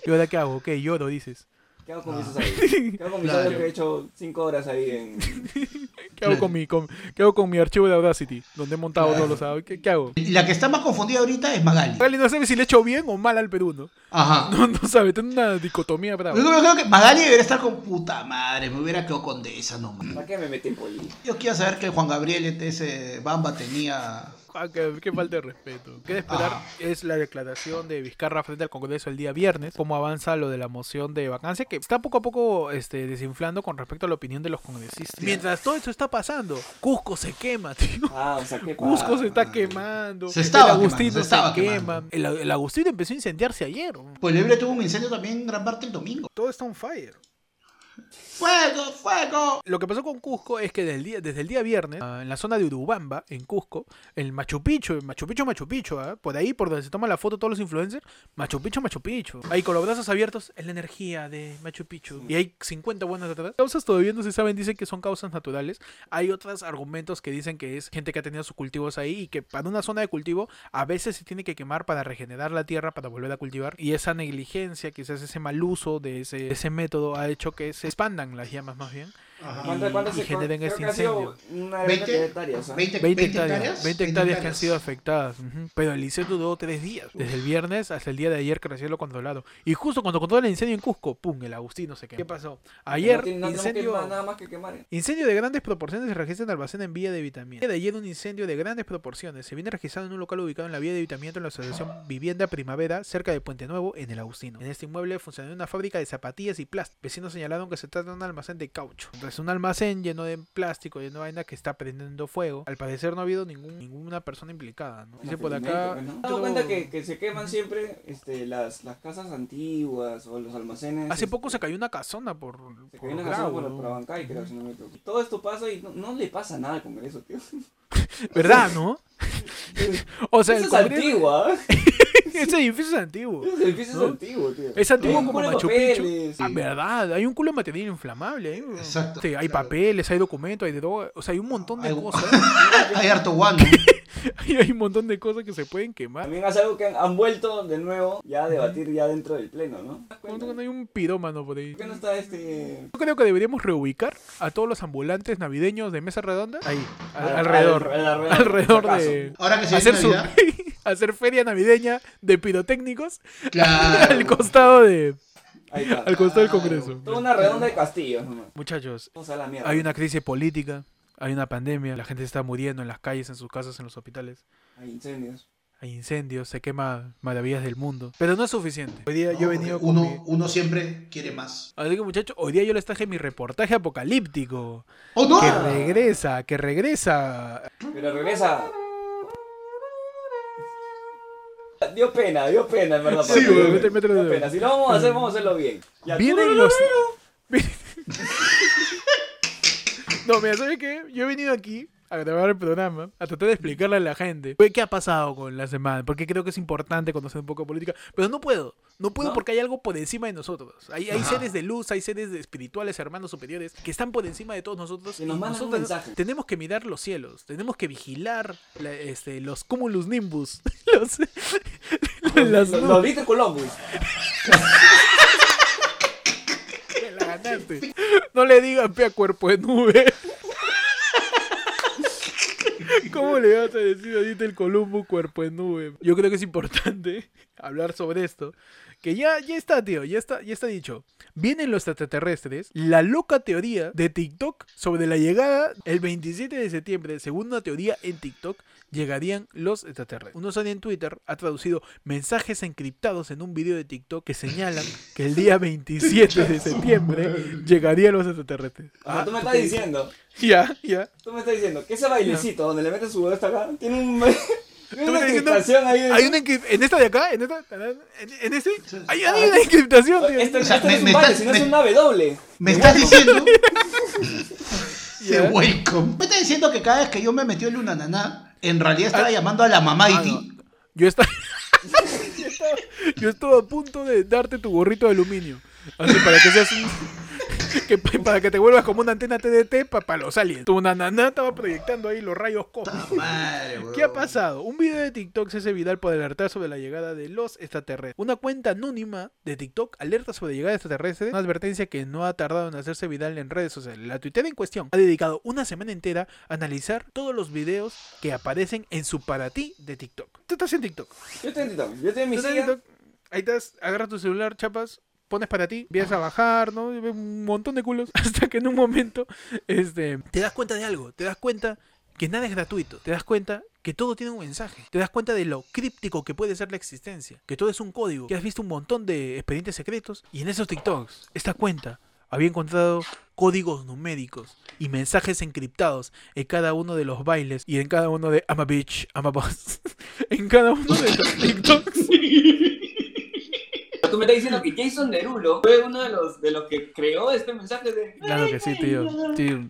¿Y ahora qué hago? ¿Qué? Lloro, dices. ¿Qué hago con mis audios? ¿Qué hago con mis Claro. que he hecho 5 horas ahí en... ¿Qué hago con mi, con, ¿qué hago con mi archivo de Audacity? Donde he montado Claro. todos los audios. ¿Qué, qué hago? Y la que está más confundida ahorita es Magali. Magali no sabe si le he hecho bien o mal al Perú, ¿no? Ajá. No, no sabe, tiene una dicotomía brava. Yo creo, creo que Magali debería estar con puta madre, me hubiera quedado con de esa nomás. ¿Para qué me metí en política? Yo quiero saber que Juan Gabriel, este, ese Bamba, tenía. Ah, qué, qué falta de respeto. Qué de esperar Ah. es la declaración de Vizcarra frente al Congreso el día viernes, cómo avanza lo de la moción de vacancia, que está poco a poco este, desinflando con respecto a la opinión de los congresistas. Mientras todo eso está pasando, Cusco se quema, tío. Ah, o sea, ¿qué Cusco se está quemando. Se estaba el Agustino quemando, se estaba quema. quemando. El, el Agustino empezó a incendiarse ayer. Pues Libre tuvo un incendio también en gran parte el domingo. Todo está on fire. ¡Fuego, fuego! Lo que pasó con Cusco es que desde el día, desde el día viernes, ah, en la zona de Urubamba, en Cusco, el Machu Picchu, el Machu Picchu, Machu Picchu, ah, por ahí, por donde se toma la foto todos los influencers, Machu Picchu, Machu Picchu. Ahí con los brazos abiertos, es la energía de Machu Picchu. Y hay 50 buenas atrás. Causas todavía no se saben, dicen que son causas naturales. Hay otros argumentos que dicen que es gente que ha tenido sus cultivos ahí y que para una zona de cultivo a veces se tiene que quemar para regenerar la tierra, para volver a cultivar. Y esa negligencia, quizás ese mal uso de ese, de ese método ha hecho que se expandan las llamas más bien. Ajá. ¿Cuántas- Y- y se- generen creo este que ha sido incendio. Una 20, de hectáreas. ¿ah? 20, 20 20 hectáreas, 20 hectáreas que han sido afectadas. Pero el incendio duró tres días. Desde el viernes hasta el día de ayer que recién lo controlado. Y justo cuando controla el incendio en Cusco, ¡pum! El Agustino se quemó. ¿Qué pasó? Ayer, no, tiene- no incendio... nada más que quemar. ¿eh? Incendio de grandes proporciones se registra en Albacena en vía de evitamiento. De ayer un incendio de grandes proporciones se viene registrando en un local ubicado en la vía de evitamiento en la asociación Vivienda Primavera, cerca de Puente Nuevo, en el Agustino. En este inmueble funcionaba una fábrica de zapatillas y plástico. Vecinos señalaron que se trata de un almacén de caucho. Es un almacén lleno de plástico, lleno de vaina que está prendiendo fuego. Al parecer no ha habido ningún, ninguna persona implicada. ¿no? Dice por acá. ¿Me has dado cuenta que, que se queman siempre este, las, las casas antiguas o los almacenes? Hace este, poco se cayó una casona por, Se por cayó una casona por, ¿no? por Abancay, creo, si no me equivoco. Todo esto pasa y no, no le pasa nada al Congreso, tío. ¿Verdad, no? o sea, Eso el es Congreso- antigua. ese edificio es antiguo. Ese edificio ¿No? es antiguo, tío. Es antiguo Hay como Machu Picchu. papeles. Ah, verdad, hay un culo de material inflamable. ¿eh? Exacto, Sí, hay claro. papeles, hay documentos, hay de todo. O sea, hay un montón de Hay- cosas. Hay harto guano. y hay un montón de cosas que se pueden quemar. También es algo que han, han vuelto de nuevo ya a debatir ya dentro del pleno, ¿no? Cuando hay un pirómano por ahí. ¿Por qué no está este...? Yo creo que deberíamos reubicar a todos los ambulantes navideños de mesa redonda ahí, al- Al- alrededor. al- alrededor, de. Ahora que se Hacer, su. Hacer feria navideña de pirotécnicos Claro. al costado de. Al costado del. Congreso. Toda una redonda de castillos, nomás. Muchachos, hay una crisis política, hay una pandemia, la gente se está muriendo en las calles, en sus casas, en los hospitales. Hay incendios. Hay incendios, se quema maravillas del mundo. Pero no es suficiente. Hoy día yo he venido con uno, mi... uno siempre quiere más. Así que muchachos, hoy día yo les traje mi reportaje apocalíptico. ¡Oh, no! Que regresa, que regresa. Pero regresa. Dio pena, dio pena, en verdad. Sí, dedo. pena. Si lo vamos a hacer, vamos a hacerlo bien. Ya, Vienen los... No, mira, ¿sabes qué? Yo he venido aquí a grabar el programa, a tratar de explicarle a la gente pues, qué ha pasado con la semana, porque creo que es importante conocer un poco de política, pero no puedo, no puedo ¿No? porque hay algo por encima de nosotros. Hay, seres de luz, hay seres de espirituales, hermanos superiores, que están por encima de todos nosotros. Nos y mandan un nosotros mensaje. tenemos que mirar los cielos, tenemos que vigilar la- este, los cumulus nimbus, los, Los, Columbus. Te la ganaste. No le digan pe a cuerpo de nube. ¿Cómo le vas a decir ahorita el Columbo cuerpo de nube? Yo creo que es importante hablar sobre esto. Que ya, ya está, tío, ya está, ya está dicho. Vienen los extraterrestres. La loca teoría de TikTok sobre la llegada el 27 de septiembre, según una teoría en TikTok, llegarían los extraterrestres. Un usuario en Twitter ha traducido mensajes encriptados en un video de TikTok que señalan que el día 27 de septiembre llegarían los extraterrestres. Ah, tú me ¿tú estás diciendo. Ya, ya. Tú me estás diciendo que ese bailecito donde le metes su dedo hasta acá tiene un. Tiene ¿Tú me una estás diciendo? encriptación ahí. Hay una en esta de acá, en esta, en, en este, hay, hay una encriptación, tío. O sea, me- no es me un estás- sino es me- una W. Me estás diciendo. Welcome. Me estás diciendo que cada vez que yo me metí en una naná, en realidad estaba llamando a la mamá Ah, y no. Yo estaba, yo estaba, yo estaba a punto de darte tu gorrito de aluminio. Así para que seas un, que, para que te vuelvas como una antena TDT para los aliens. Tu nananá estaba proyectando ahí los rayos cósmicos. ¿Qué ha pasado? Un video de TikTok se hace viral por alertar sobre la llegada de los extraterrestres. Una cuenta anónima de TikTok alerta sobre la llegada de extraterrestres. Una advertencia que no ha tardado en hacerse viral en redes sociales. La tuitera en cuestión ha dedicado una semana entera a analizar todos los videos que aparecen en su para ti de TikTok. Tú estás en TikTok. Yo estoy en TikTok. Yo estoy en mi. Ahí estás, agarras tu celular, chapas, pones para ti, empiezas a bajar, ¿no? Un montón de culos. Hasta que en un momento, este, te das cuenta de algo. Te das cuenta que nada es gratuito. Te das cuenta que todo tiene un mensaje. Te das cuenta de lo críptico que puede ser la existencia. Que todo es un código. Que has visto un montón de expedientes secretos. Y en esos TikToks, esta cuenta había encontrado códigos numéricos y mensajes encriptados en cada uno de los bailes y en cada uno de I'm a bitch, I'm a boss. en cada uno de los TikToks. Tú me estás diciendo que Jason Derulo fue uno de los, de los que creó este mensaje de... Claro que sí, tío. tío.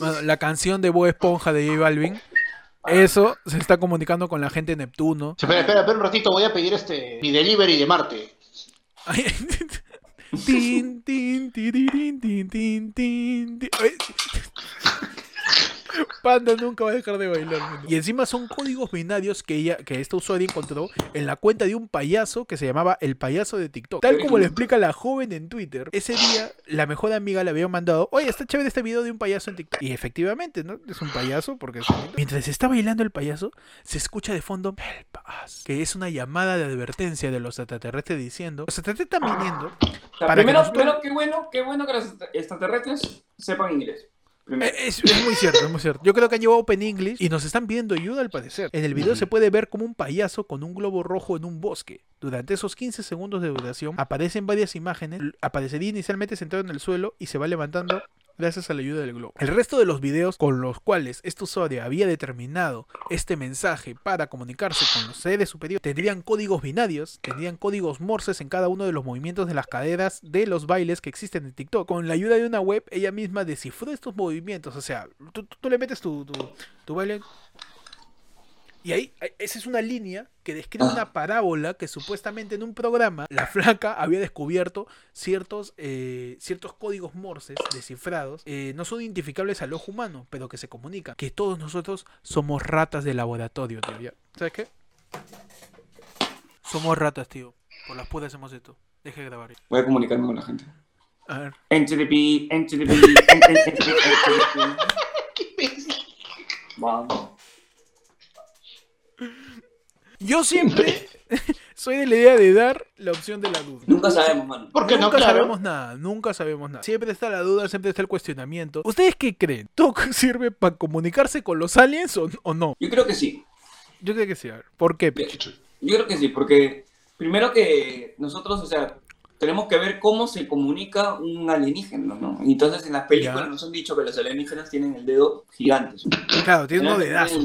Bueno, la canción de Bob Esponja de J Balvin. Eso se está comunicando con la gente de Neptuno. Espera, espera, espera un ratito, voy a pedir este mi delivery de Marte. Tin, tin, tirirín, tin, tin, tin, tin. Panda nunca va a dejar de bailar. Y encima son códigos binarios que ella, que esta usuaria encontró en la cuenta de un payaso que se llamaba el payaso de TikTok. Tal como lo explica la joven en Twitter, ese día la mejor amiga le había mandado, oye, está chévere este video de un payaso en TikTok. Y efectivamente, ¿no? Es un payaso porque es- mientras está bailando el payaso, se escucha de fondo Help us", que es una llamada de advertencia de los extraterrestres diciendo, los extraterrestres están viniendo O sea, Para que primero, nosotros- primero, qué bueno, qué bueno que los extraterrestres sepan inglés. Eh, Es, es muy cierto, es muy cierto. Yo creo que han llevado Open English y nos están pidiendo ayuda al parecer. En el video se puede ver como un payaso con un globo rojo en un bosque. Durante esos 15 segundos de duración aparecen varias imágenes. Aparecería inicialmente sentado en el suelo y se va levantando gracias a la ayuda del globo. El resto de los videos con los cuales este usuario había determinado este mensaje para comunicarse con los seres superiores tendrían códigos binarios, tendrían códigos morses en cada uno de los movimientos de las caderas de los bailes que existen en TikTok. Con la ayuda de una web, ella misma descifró estos movimientos. O sea, tú, tú- le metes tu, tu, tu baile. Y ahí, esa es una línea que describe una parábola que supuestamente en un programa la flaca había descubierto ciertos, eh, ciertos códigos morses descifrados, eh, no son identificables al ojo humano, pero que se comunican. Que todos nosotros somos ratas de laboratorio, tío. ¿Sabes qué? Somos ratas, tío. Por las puras hacemos esto. Deje de grabar. Voy a comunicarme con la gente. A ver. Enter the beat, enter the beat, enter the beat. Vamos. Yo siempre soy de la idea de dar la opción de la duda. Nunca sabemos, mano. ¿Por qué no? nunca Claro. sabemos nada, nunca sabemos nada. Siempre está la duda, siempre está el cuestionamiento. ¿Ustedes qué creen? ¿TOC sirve para comunicarse con los aliens o, o no? Yo creo que sí. Yo creo que sí. a ver, ¿Por qué? Yo creo que sí, porque primero que nosotros, o sea, tenemos que ver cómo se comunica un alienígena, ¿no? Entonces en las películas Ya. nos han dicho que los alienígenas tienen el dedo gigante. Claro, tiene unos el dedazos,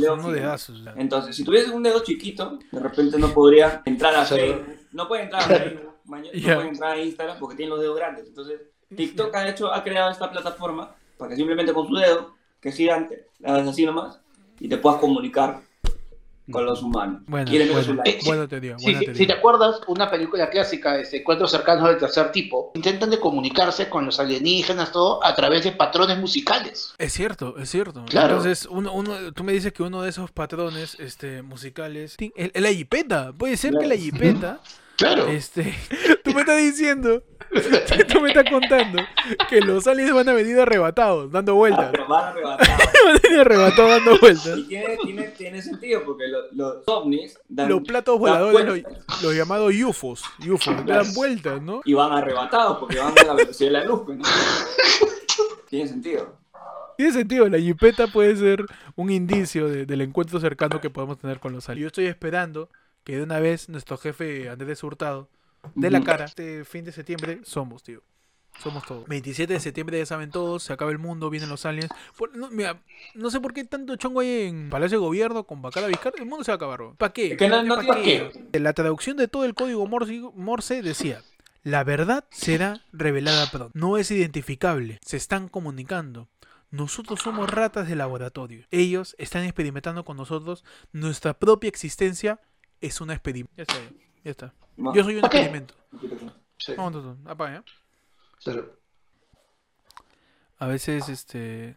dedo. Entonces, si tuviese un dedo chiquito, de repente no podría entrar a. Facebook, no puede entrar a Facebook, no puede entrar a Instagram porque tiene los dedos grandes. Entonces, TikTok ha hecho, ha creado esta plataforma para que simplemente con su dedo, que es gigante, le hagas así nomás y te puedas comunicar con los humanos. Bueno. Eh, Sí, sí, teoría. si te acuerdas, una película clásica, este, Encuentros cercanos del tercer tipo, intentan de comunicarse con los alienígenas, todo, a través de patrones musicales. Es cierto, es cierto. Claro. Entonces, uno, uno, tú me dices que uno de esos patrones este, musicales. El, el- la jipeta. Puede ser que la jipeta. Claro. Este. Tú me estás diciendo. Tú me estás contando que los aliens van a venir arrebatados, dando Ah, vueltas. pero van arrebatados. Van a venir arrebatados dando vueltas. Y tiene, tiene, tiene sentido porque lo- los ovnis dan, Los platos voladores, los, llamados UFOs. UFOs, Claro. dan vueltas, ¿no? y van arrebatados porque van a la velocidad de la luz. pues, ¿no? Tiene sentido. Tiene sentido, la jipeta puede ser un indicio de- del encuentro cercano que podemos tener con los aliens. Yo estoy esperando que de una vez nuestro jefe Andrés Hurtado de la cara este fin de septiembre somos, tío. Somos todos. 27 de septiembre ya saben todos, se acaba el mundo, vienen los aliens. Por- no, mira, no sé por qué tanto chongo hay en Palacio de Gobierno con Bacara Vizcarra, el mundo se va a acabar. ¿Para qué? Es que no- no ¿Pa' tiene- qué? La traducción de todo el código Morse, Morse decía, la verdad será revelada pronto. No es identificable, se están comunicando. Nosotros somos ratas de laboratorio. Ellos están experimentando con nosotros. Nuestra propia existencia es un experimento. Ya está, ya, está. No. Yo soy un ¿Pa' qué? experimento. Sí. Vamos, Toto, apaga, ¿eh? Pero- A veces, este.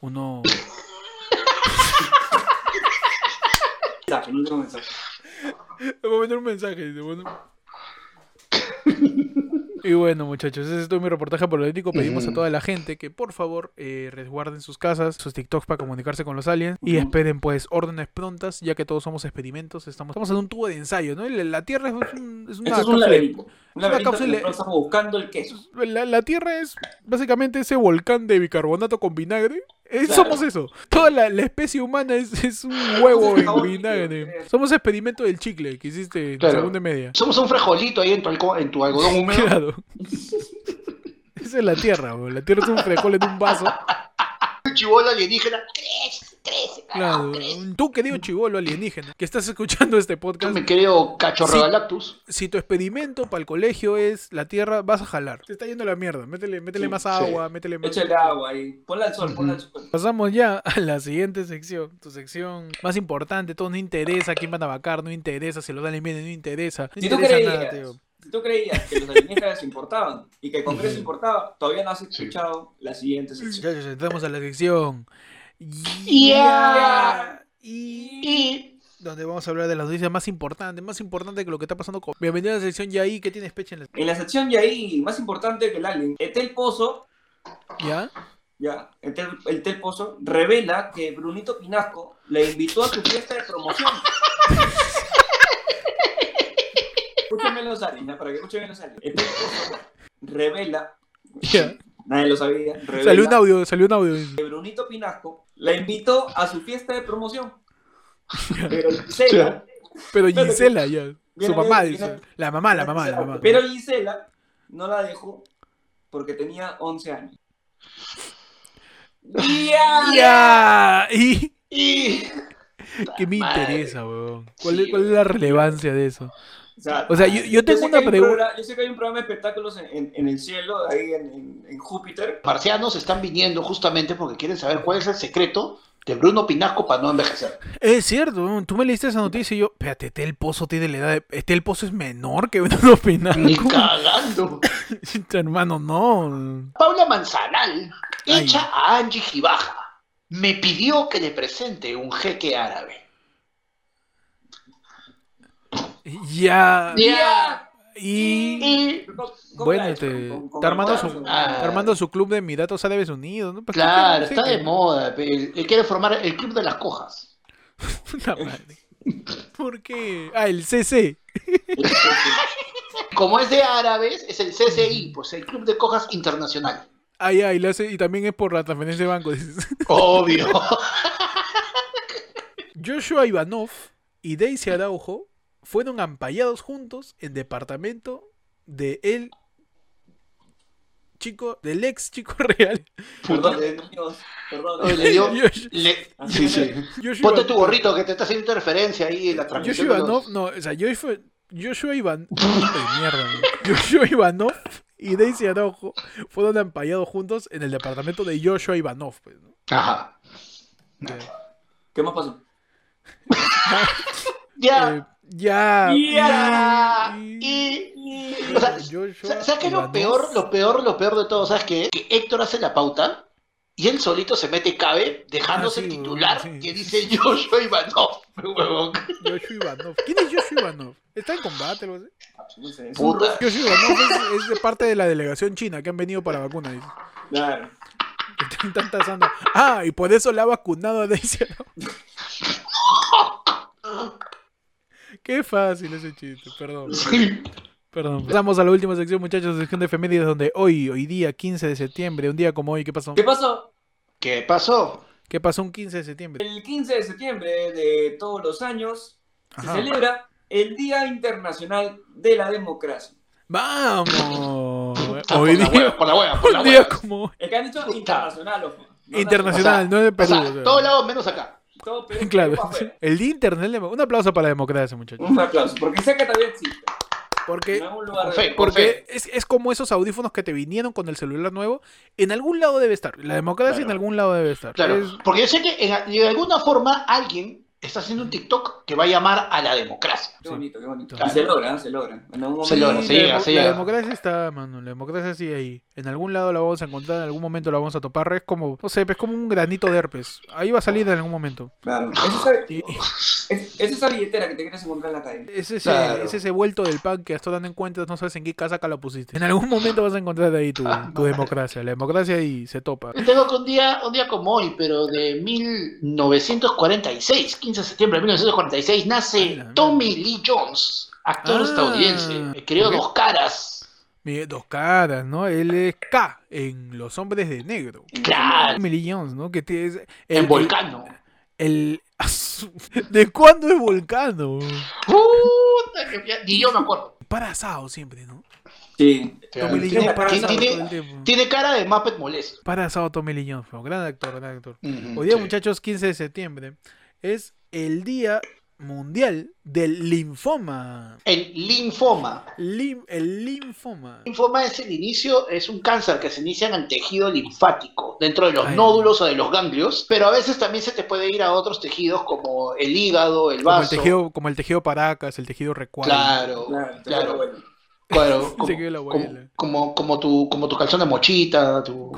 Uno. Mensaje, no tengo mensaje. Le voy a meter un mensaje. dice, bueno. Y bueno, muchachos, ese es todo mi reportaje político. Pedimos a toda la gente que por favor eh, resguarden sus casas, sus TikToks para comunicarse con los aliens y esperen pues órdenes prontas, ya que todos somos experimentos. Estamos, estamos en un tubo de ensayo, ¿no? La, Tierra es, un- es una Esto es un laberinto. Un una cápsula- buscando el queso. La, la Tierra es básicamente ese volcán de bicarbonato con vinagre. Eh, Claro. Somos eso. Toda la, la especie humana es, es un huevo en jabón vinagre. Somos experimento del chicle que hiciste en Claro. segunda y media. Somos un frijolito ahí en tu, en tu algodón húmedo. Claro. Esa es la Tierra, bro. La Tierra es un frijol en un vaso. Un chivolo alienígena. Tres, crece, Claro, carajo, crece. un- tú querido chivolo alienígena que estás escuchando este Tú, podcast, mi querido cachorro Sí. Galactus. si tu experimento para el colegio es la Tierra, vas a jalar. Te está yendo la mierda. Métele, métele Sí, más sí. agua, métele más. Échale agua ahí. Ponla al sol, ponla al sol. Pasamos ya a la siguiente sección, tu sección más importante, todo no interesa quién van a vacar, no interesa si los alienígenas, no interesa, no Si tú interesa nada, creías, tío. si tú creías que los alienígenas importaban y que el Congreso importaba, todavía no has escuchado la siguiente sección. Muchachos, entramos a la sección. Y Y donde vamos a hablar de las noticias más importantes, más importantes que lo que está pasando con. Bienvenido a la sección ya ahí que tienes pecha en la. En la sección ya ahí, más importante que el alien, Etel Pozo, ¿Ya? ya, Etel, el Tel Pozo, revela que Brunito Pinasco le invitó a su fiesta de promoción. Escúchenme los aliens, para que escuchen los aliens. Etel Pozo revela, Ya. Nadie lo sabía, revela Salió un audio, salió un audio. que Brunito Pinasco la invitó a su fiesta de promoción. Pero Gisela, Pero Gisela, ya. Su mamá, dice. La mamá, la mamá, la mamá. Pero Gisela no la dejó porque tenía 11 años. ¡Ya! ¿Y y qué me Madre. interesa, weón? ¿Cuál, Sí, cuál es la relevancia de eso? O sea, O sea, yo- yo tengo una pregunta- Yo sé que hay un programa de espectáculos en, en- en el cielo, ahí en, en- en Júpiter. marcianos están viniendo justamente porque quieren saber cuál es el secreto de Bruno Pinasco para no envejecer. Es cierto, tú me leíste esa noticia y yo, espérate, este el pozo tiene la edad de... Este el pozo es menor que Bruno Pinasco. Ni cagando. Hermano, no. Paula Manzanal Ay. echa a Angie Gibaja. Me pidió que le presente un jeque árabe. Ya. Ya. Y... Y ¿Cómo- cómo Bueno, hecho? este, ¿Con- con está armando su, Ah. está armando su club de Emiratos Árabes Unidos, ¿no? Pues, claro, ¿qué- está de moda. Él, quiere formar el club de las cojas. ¿Por qué? Ah, el CC. Como es de árabes, es el CCI, pues el club de cojas internacional. Ah, ya, y, le hace, y también es por la transferencia de banco, dices. Obvio. Joshua Ivanov y Daisy Araujo fueron ampallados juntos en departamento de el chico, del ex chico real. Perdón, eh, amigos, perdón. Oye, le- sí, sí. Joshua, Ponte tu gorrito que te está haciendo interferencia ahí en la Joshua transmisión. los- Ivanov, no, o sea, Joshua, Joshua Ivanov, mierda, güey. Joshua Ivanov y Daisy Araujo fueron ampallados juntos en el departamento de Joshua Ivanov, pues, ¿no? Ajá. ¿Qué más pasó? Ya. Eh, ya. Ya. y- Y. O sea, Joshua ¿Sabes qué es lo peor, lo peor, lo peor de todo? ¿Sabes qué? Que Héctor hace la pauta y él solito se mete cabe, dejándose Ah, sí, el titular sí. que dice Joshua Ivanov. huevón. Joshua Ivanov. ¿Quién es Joshua Ivanov? ¿Está en combate o algo así? No sé, Puta. Joshua Ivanov es, es de parte de la delegación china que han venido para vacuna. dice. Claro. Que están- están tasando. Ah, y por eso la ha vacunado a Daisy. Qué fácil ese chiste, perdón. Sí. Perdón. Pasamos a la última sección, muchachos, sección de efemérides, donde hoy, hoy día 15 de septiembre, un día como hoy, ¿qué pasó? ¿Qué pasó? ¿Qué pasó? ¿Qué pasó un 15 de septiembre? El 15 de septiembre de todos los años se Ajá. celebra el Día Internacional de la Democracia. ¡Vamos! Ah, Hoy por la día, hueva, por la hueva, por la un día hueva. como hoy. El que han dicho internacional, ojo. No Internacional, O sea, no es de O Perú. sea, o sea. todos lados menos acá. Todo Claro, el de Un aplauso para la democracia, muchachos. Un aplauso, porque sé que todavía existe. Porque En algún lugar Con de- fe. Porque es, es como esos audífonos que te vinieron con el celular nuevo. En algún lado debe estar. La democracia Claro. en algún lado debe estar. Claro. Es- Porque yo sé que en- de alguna forma alguien está haciendo un TikTok que va a llamar a la democracia. Qué bonito, qué bonito. Claro. Se logra, se logra. En algún Se momento- logra, se llega, demo- se la democracia está, mano. La democracia sigue ahí. En algún lado la vamos a encontrar, en algún momento la vamos a topar. Es como, no sé, es como un granito de herpes. Ahí va a salir en algún momento. Claro. Es esa, Y- es, es esa billetera que te quieres encontrar en la calle. es, ese, Claro. es ese vuelto del pan que hasta dando en cuenta no sabes en qué casa la pusiste. En algún momento vas a encontrar ahí tu, tu democracia. La democracia ahí se topa. Yo Tengo que un día, un día como hoy, pero de 1946, 15 de septiembre de 1946, Ay, nace Tommy Lee Jones, actor Ah, estadounidense, querido ok. Dos Caras. Mire, dos caras, ¿no? Él es K en Los Hombres de Negro. Claro, Tommy Lee Jones, ¿no? Que es el, en Volcano. el- ¿De cuándo es Volcano? Puta que Ni yo me acuerdo. Para asado siempre, ¿no? Sí. Tommy Lee Tiene, Jones para tiene- asado tiene- todo el tiempo. tiene cara de Muppet molesto. Para asado Tommy Lee Jones, fue un gran actor, gran actor. Hoy día, sí. muchachos, 15 de septiembre, es el Día Mundial del Linfoma. El linfoma. Lim- el linfoma. linfoma es el inicio, es un cáncer que se inicia en el tejido linfático, dentro de los Ay. nódulos o de los ganglios, pero a veces también se te puede ir a otros tejidos como el hígado, el Como el vaso. tejido, como el tejido Paracas, el tejido Recuadro. Claro, Claro, claro. bueno. Claro, como, como tu, como tu calzón de mochita, tu,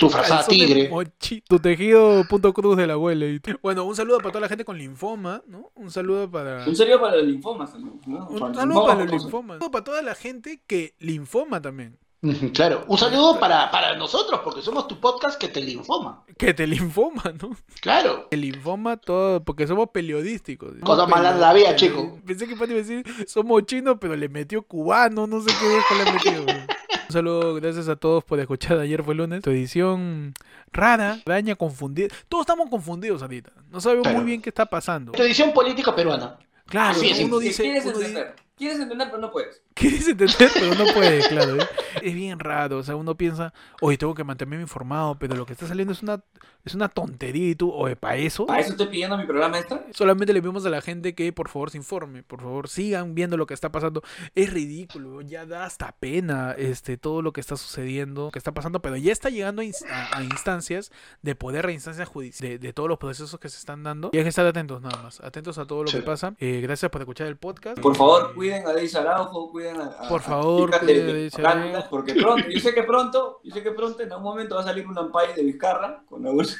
tu frazada tigre. mochi- tu tejido punto cruz de la abuela. y- Bueno, un saludo para toda la gente con linfoma, ¿no? Un saludo para... Un saludo para los linfomas también. ¿no? Un Para saludo para los linfomas. Un saludo para toda la gente que linfoma también. Claro, un saludo para, para nosotros, porque somos tu podcast que te linfoma. Que te linfoma, ¿no? Claro. El linfoma todo, porque somos periodísticos. Cosa mala la vida, chico. Pensé que Pati iba a decir, somos chinos, pero le metió cubano, no sé qué viejo le metió. Un saludo, gracias a todos por escuchar. Ayer fue lunes. Tu edición rara, daña, confundida. Todos estamos confundidos ahorita. No sabemos Claro. muy bien qué está pasando. Tradición política peruana. Claro, Así es, uno dice, quieres uno dice-. Quieres entender, pero no puedes. quieres entender, pero no puede, claro. ¿eh? Es bien raro, o sea, uno piensa, oye, tengo que mantenerme informado, pero lo que está saliendo es una, es una tontería y tú, oye, para eso. ¿Para eso estoy pidiendo mi programa extra? Solamente le pedimos a la gente que por favor se informe, por favor sigan viendo lo que está pasando. Es ridículo, ya da hasta pena este todo lo que está sucediendo, que está pasando, pero ya está llegando a, ins- a- a instancias de poder, a instancias judiciales, de, de todos los procesos que se están dando. Y hay que estar atentos nada más, atentos a todo lo Sí. que pasa. Eh, gracias por escuchar el podcast. Por favor, cuiden a Deis Araujo, cuiden a, Por favor, a de porque pronto, yo sé que pronto, yo sé que pronto en algún momento va a salir un ampay de Vizcarra con la bolsa.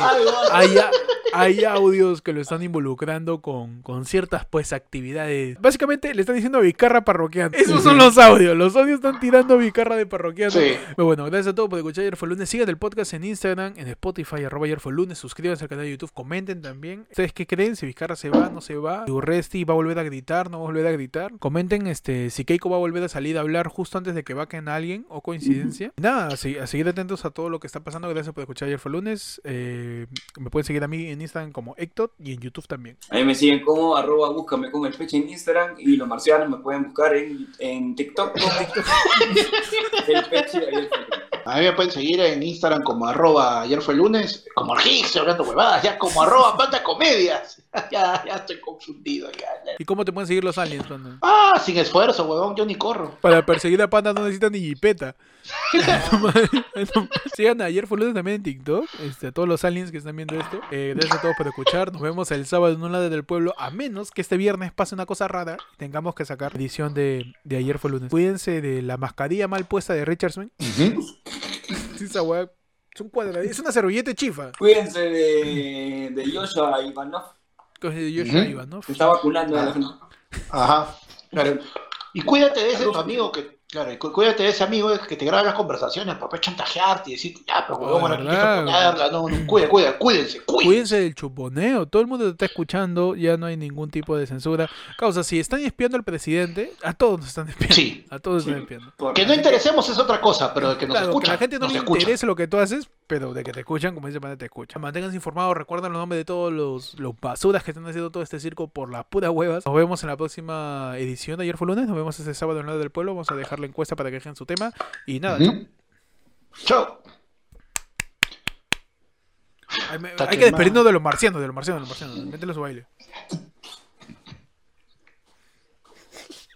A- hay, a- hay audios que lo están involucrando con, con ciertas pues actividades. Básicamente le están diciendo Vizcarra parroquiano. Esos son los audios. Los audios están tirando Vizcarra de parroquiano. Sí. Pero bueno, gracias a todos por escuchar Ayer fue lunes. Sigan el podcast en Instagram, en Spotify, arroba ayer fue lunes. Suscríbanse al canal de YouTube, comenten también. ¿Ustedes qué creen? Si Vizcarra se va, no se va. Si Urresti va a volver a gritar, no va a volver a gritar. Comenten este si Keiko va a volver a salir a hablar justo antes de que vaquen a alguien o coincidencia. Nada, a, a seguir atentos a todo lo que está pasando. Gracias por escuchar Ayer fue lunes. Eh, me pueden seguir a mí en Instagram como Ectot y en YouTube también. A mí me siguen como arroba búscame con el peche en Instagram y los marcianos me pueden buscar en, en TikTok el peche ayer fue lunes. A mí me pueden seguir en Instagram como arroba ayer fue lunes, como el Higgs, hablando huevadas, ya como arroba panta comedias. ya, ya estoy confundido acá. ¿Y cómo te pueden seguir los aliens, Panda? Ah, sin esfuerzo, huevón, yo ni corro. Para perseguir a Panda no necesitan ni jipeta. Sigan ayer fue lunes también en TikTok. Este, a todos los aliens que están viendo esto. Eh, gracias a todos por escuchar. Nos vemos el sábado en un lado del pueblo. A menos que este viernes pase una cosa rara y tengamos que sacar edición de, de ayer fue lunes. Cuídense de la mascarilla mal puesta de Richardson. Sí, esa weá es un cuadradito. Es una servilleta chifa. Cuídense de, de Joshua Ivanov, Que es de Joshua está vacunando a la gente. Ajá, claro. Y cuídate de ese tu amigo que, claro, y cu- cuídate de ese amigo que te graba las conversaciones para chantajearte y decir, ya, pero huevón, Ah, ahora quieres verdad. ponerla, no, no, cuida, cuida, cuídense, cuídense. Cuídense del chuponeo, todo el mundo te está escuchando, ya no hay ningún tipo de censura. Causa, si están espiando al presidente, a todos nos están espiando. Sí. A todos nos están espiando. Que no interesemos es otra cosa, pero de que nos Claro, que a la gente no nos le interesa lo que tú haces, pero de que te escuchan, como dice Panda, te escuchan. Manténganse informados, recuerden los nombres de todos los, los basuras que están haciendo todo este circo por las puras huevas. Nos vemos en la próxima edición de Ayer fue lunes, nos vemos este sábado en el lado del pueblo, vamos a dejar la encuesta para que dejen su tema. Y nada, Ujú. Chao. hay, hay que despedirnos de los marcianos, de los marcianos, de los marcianos. Métele a su baile.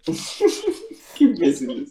Qué imbéciles.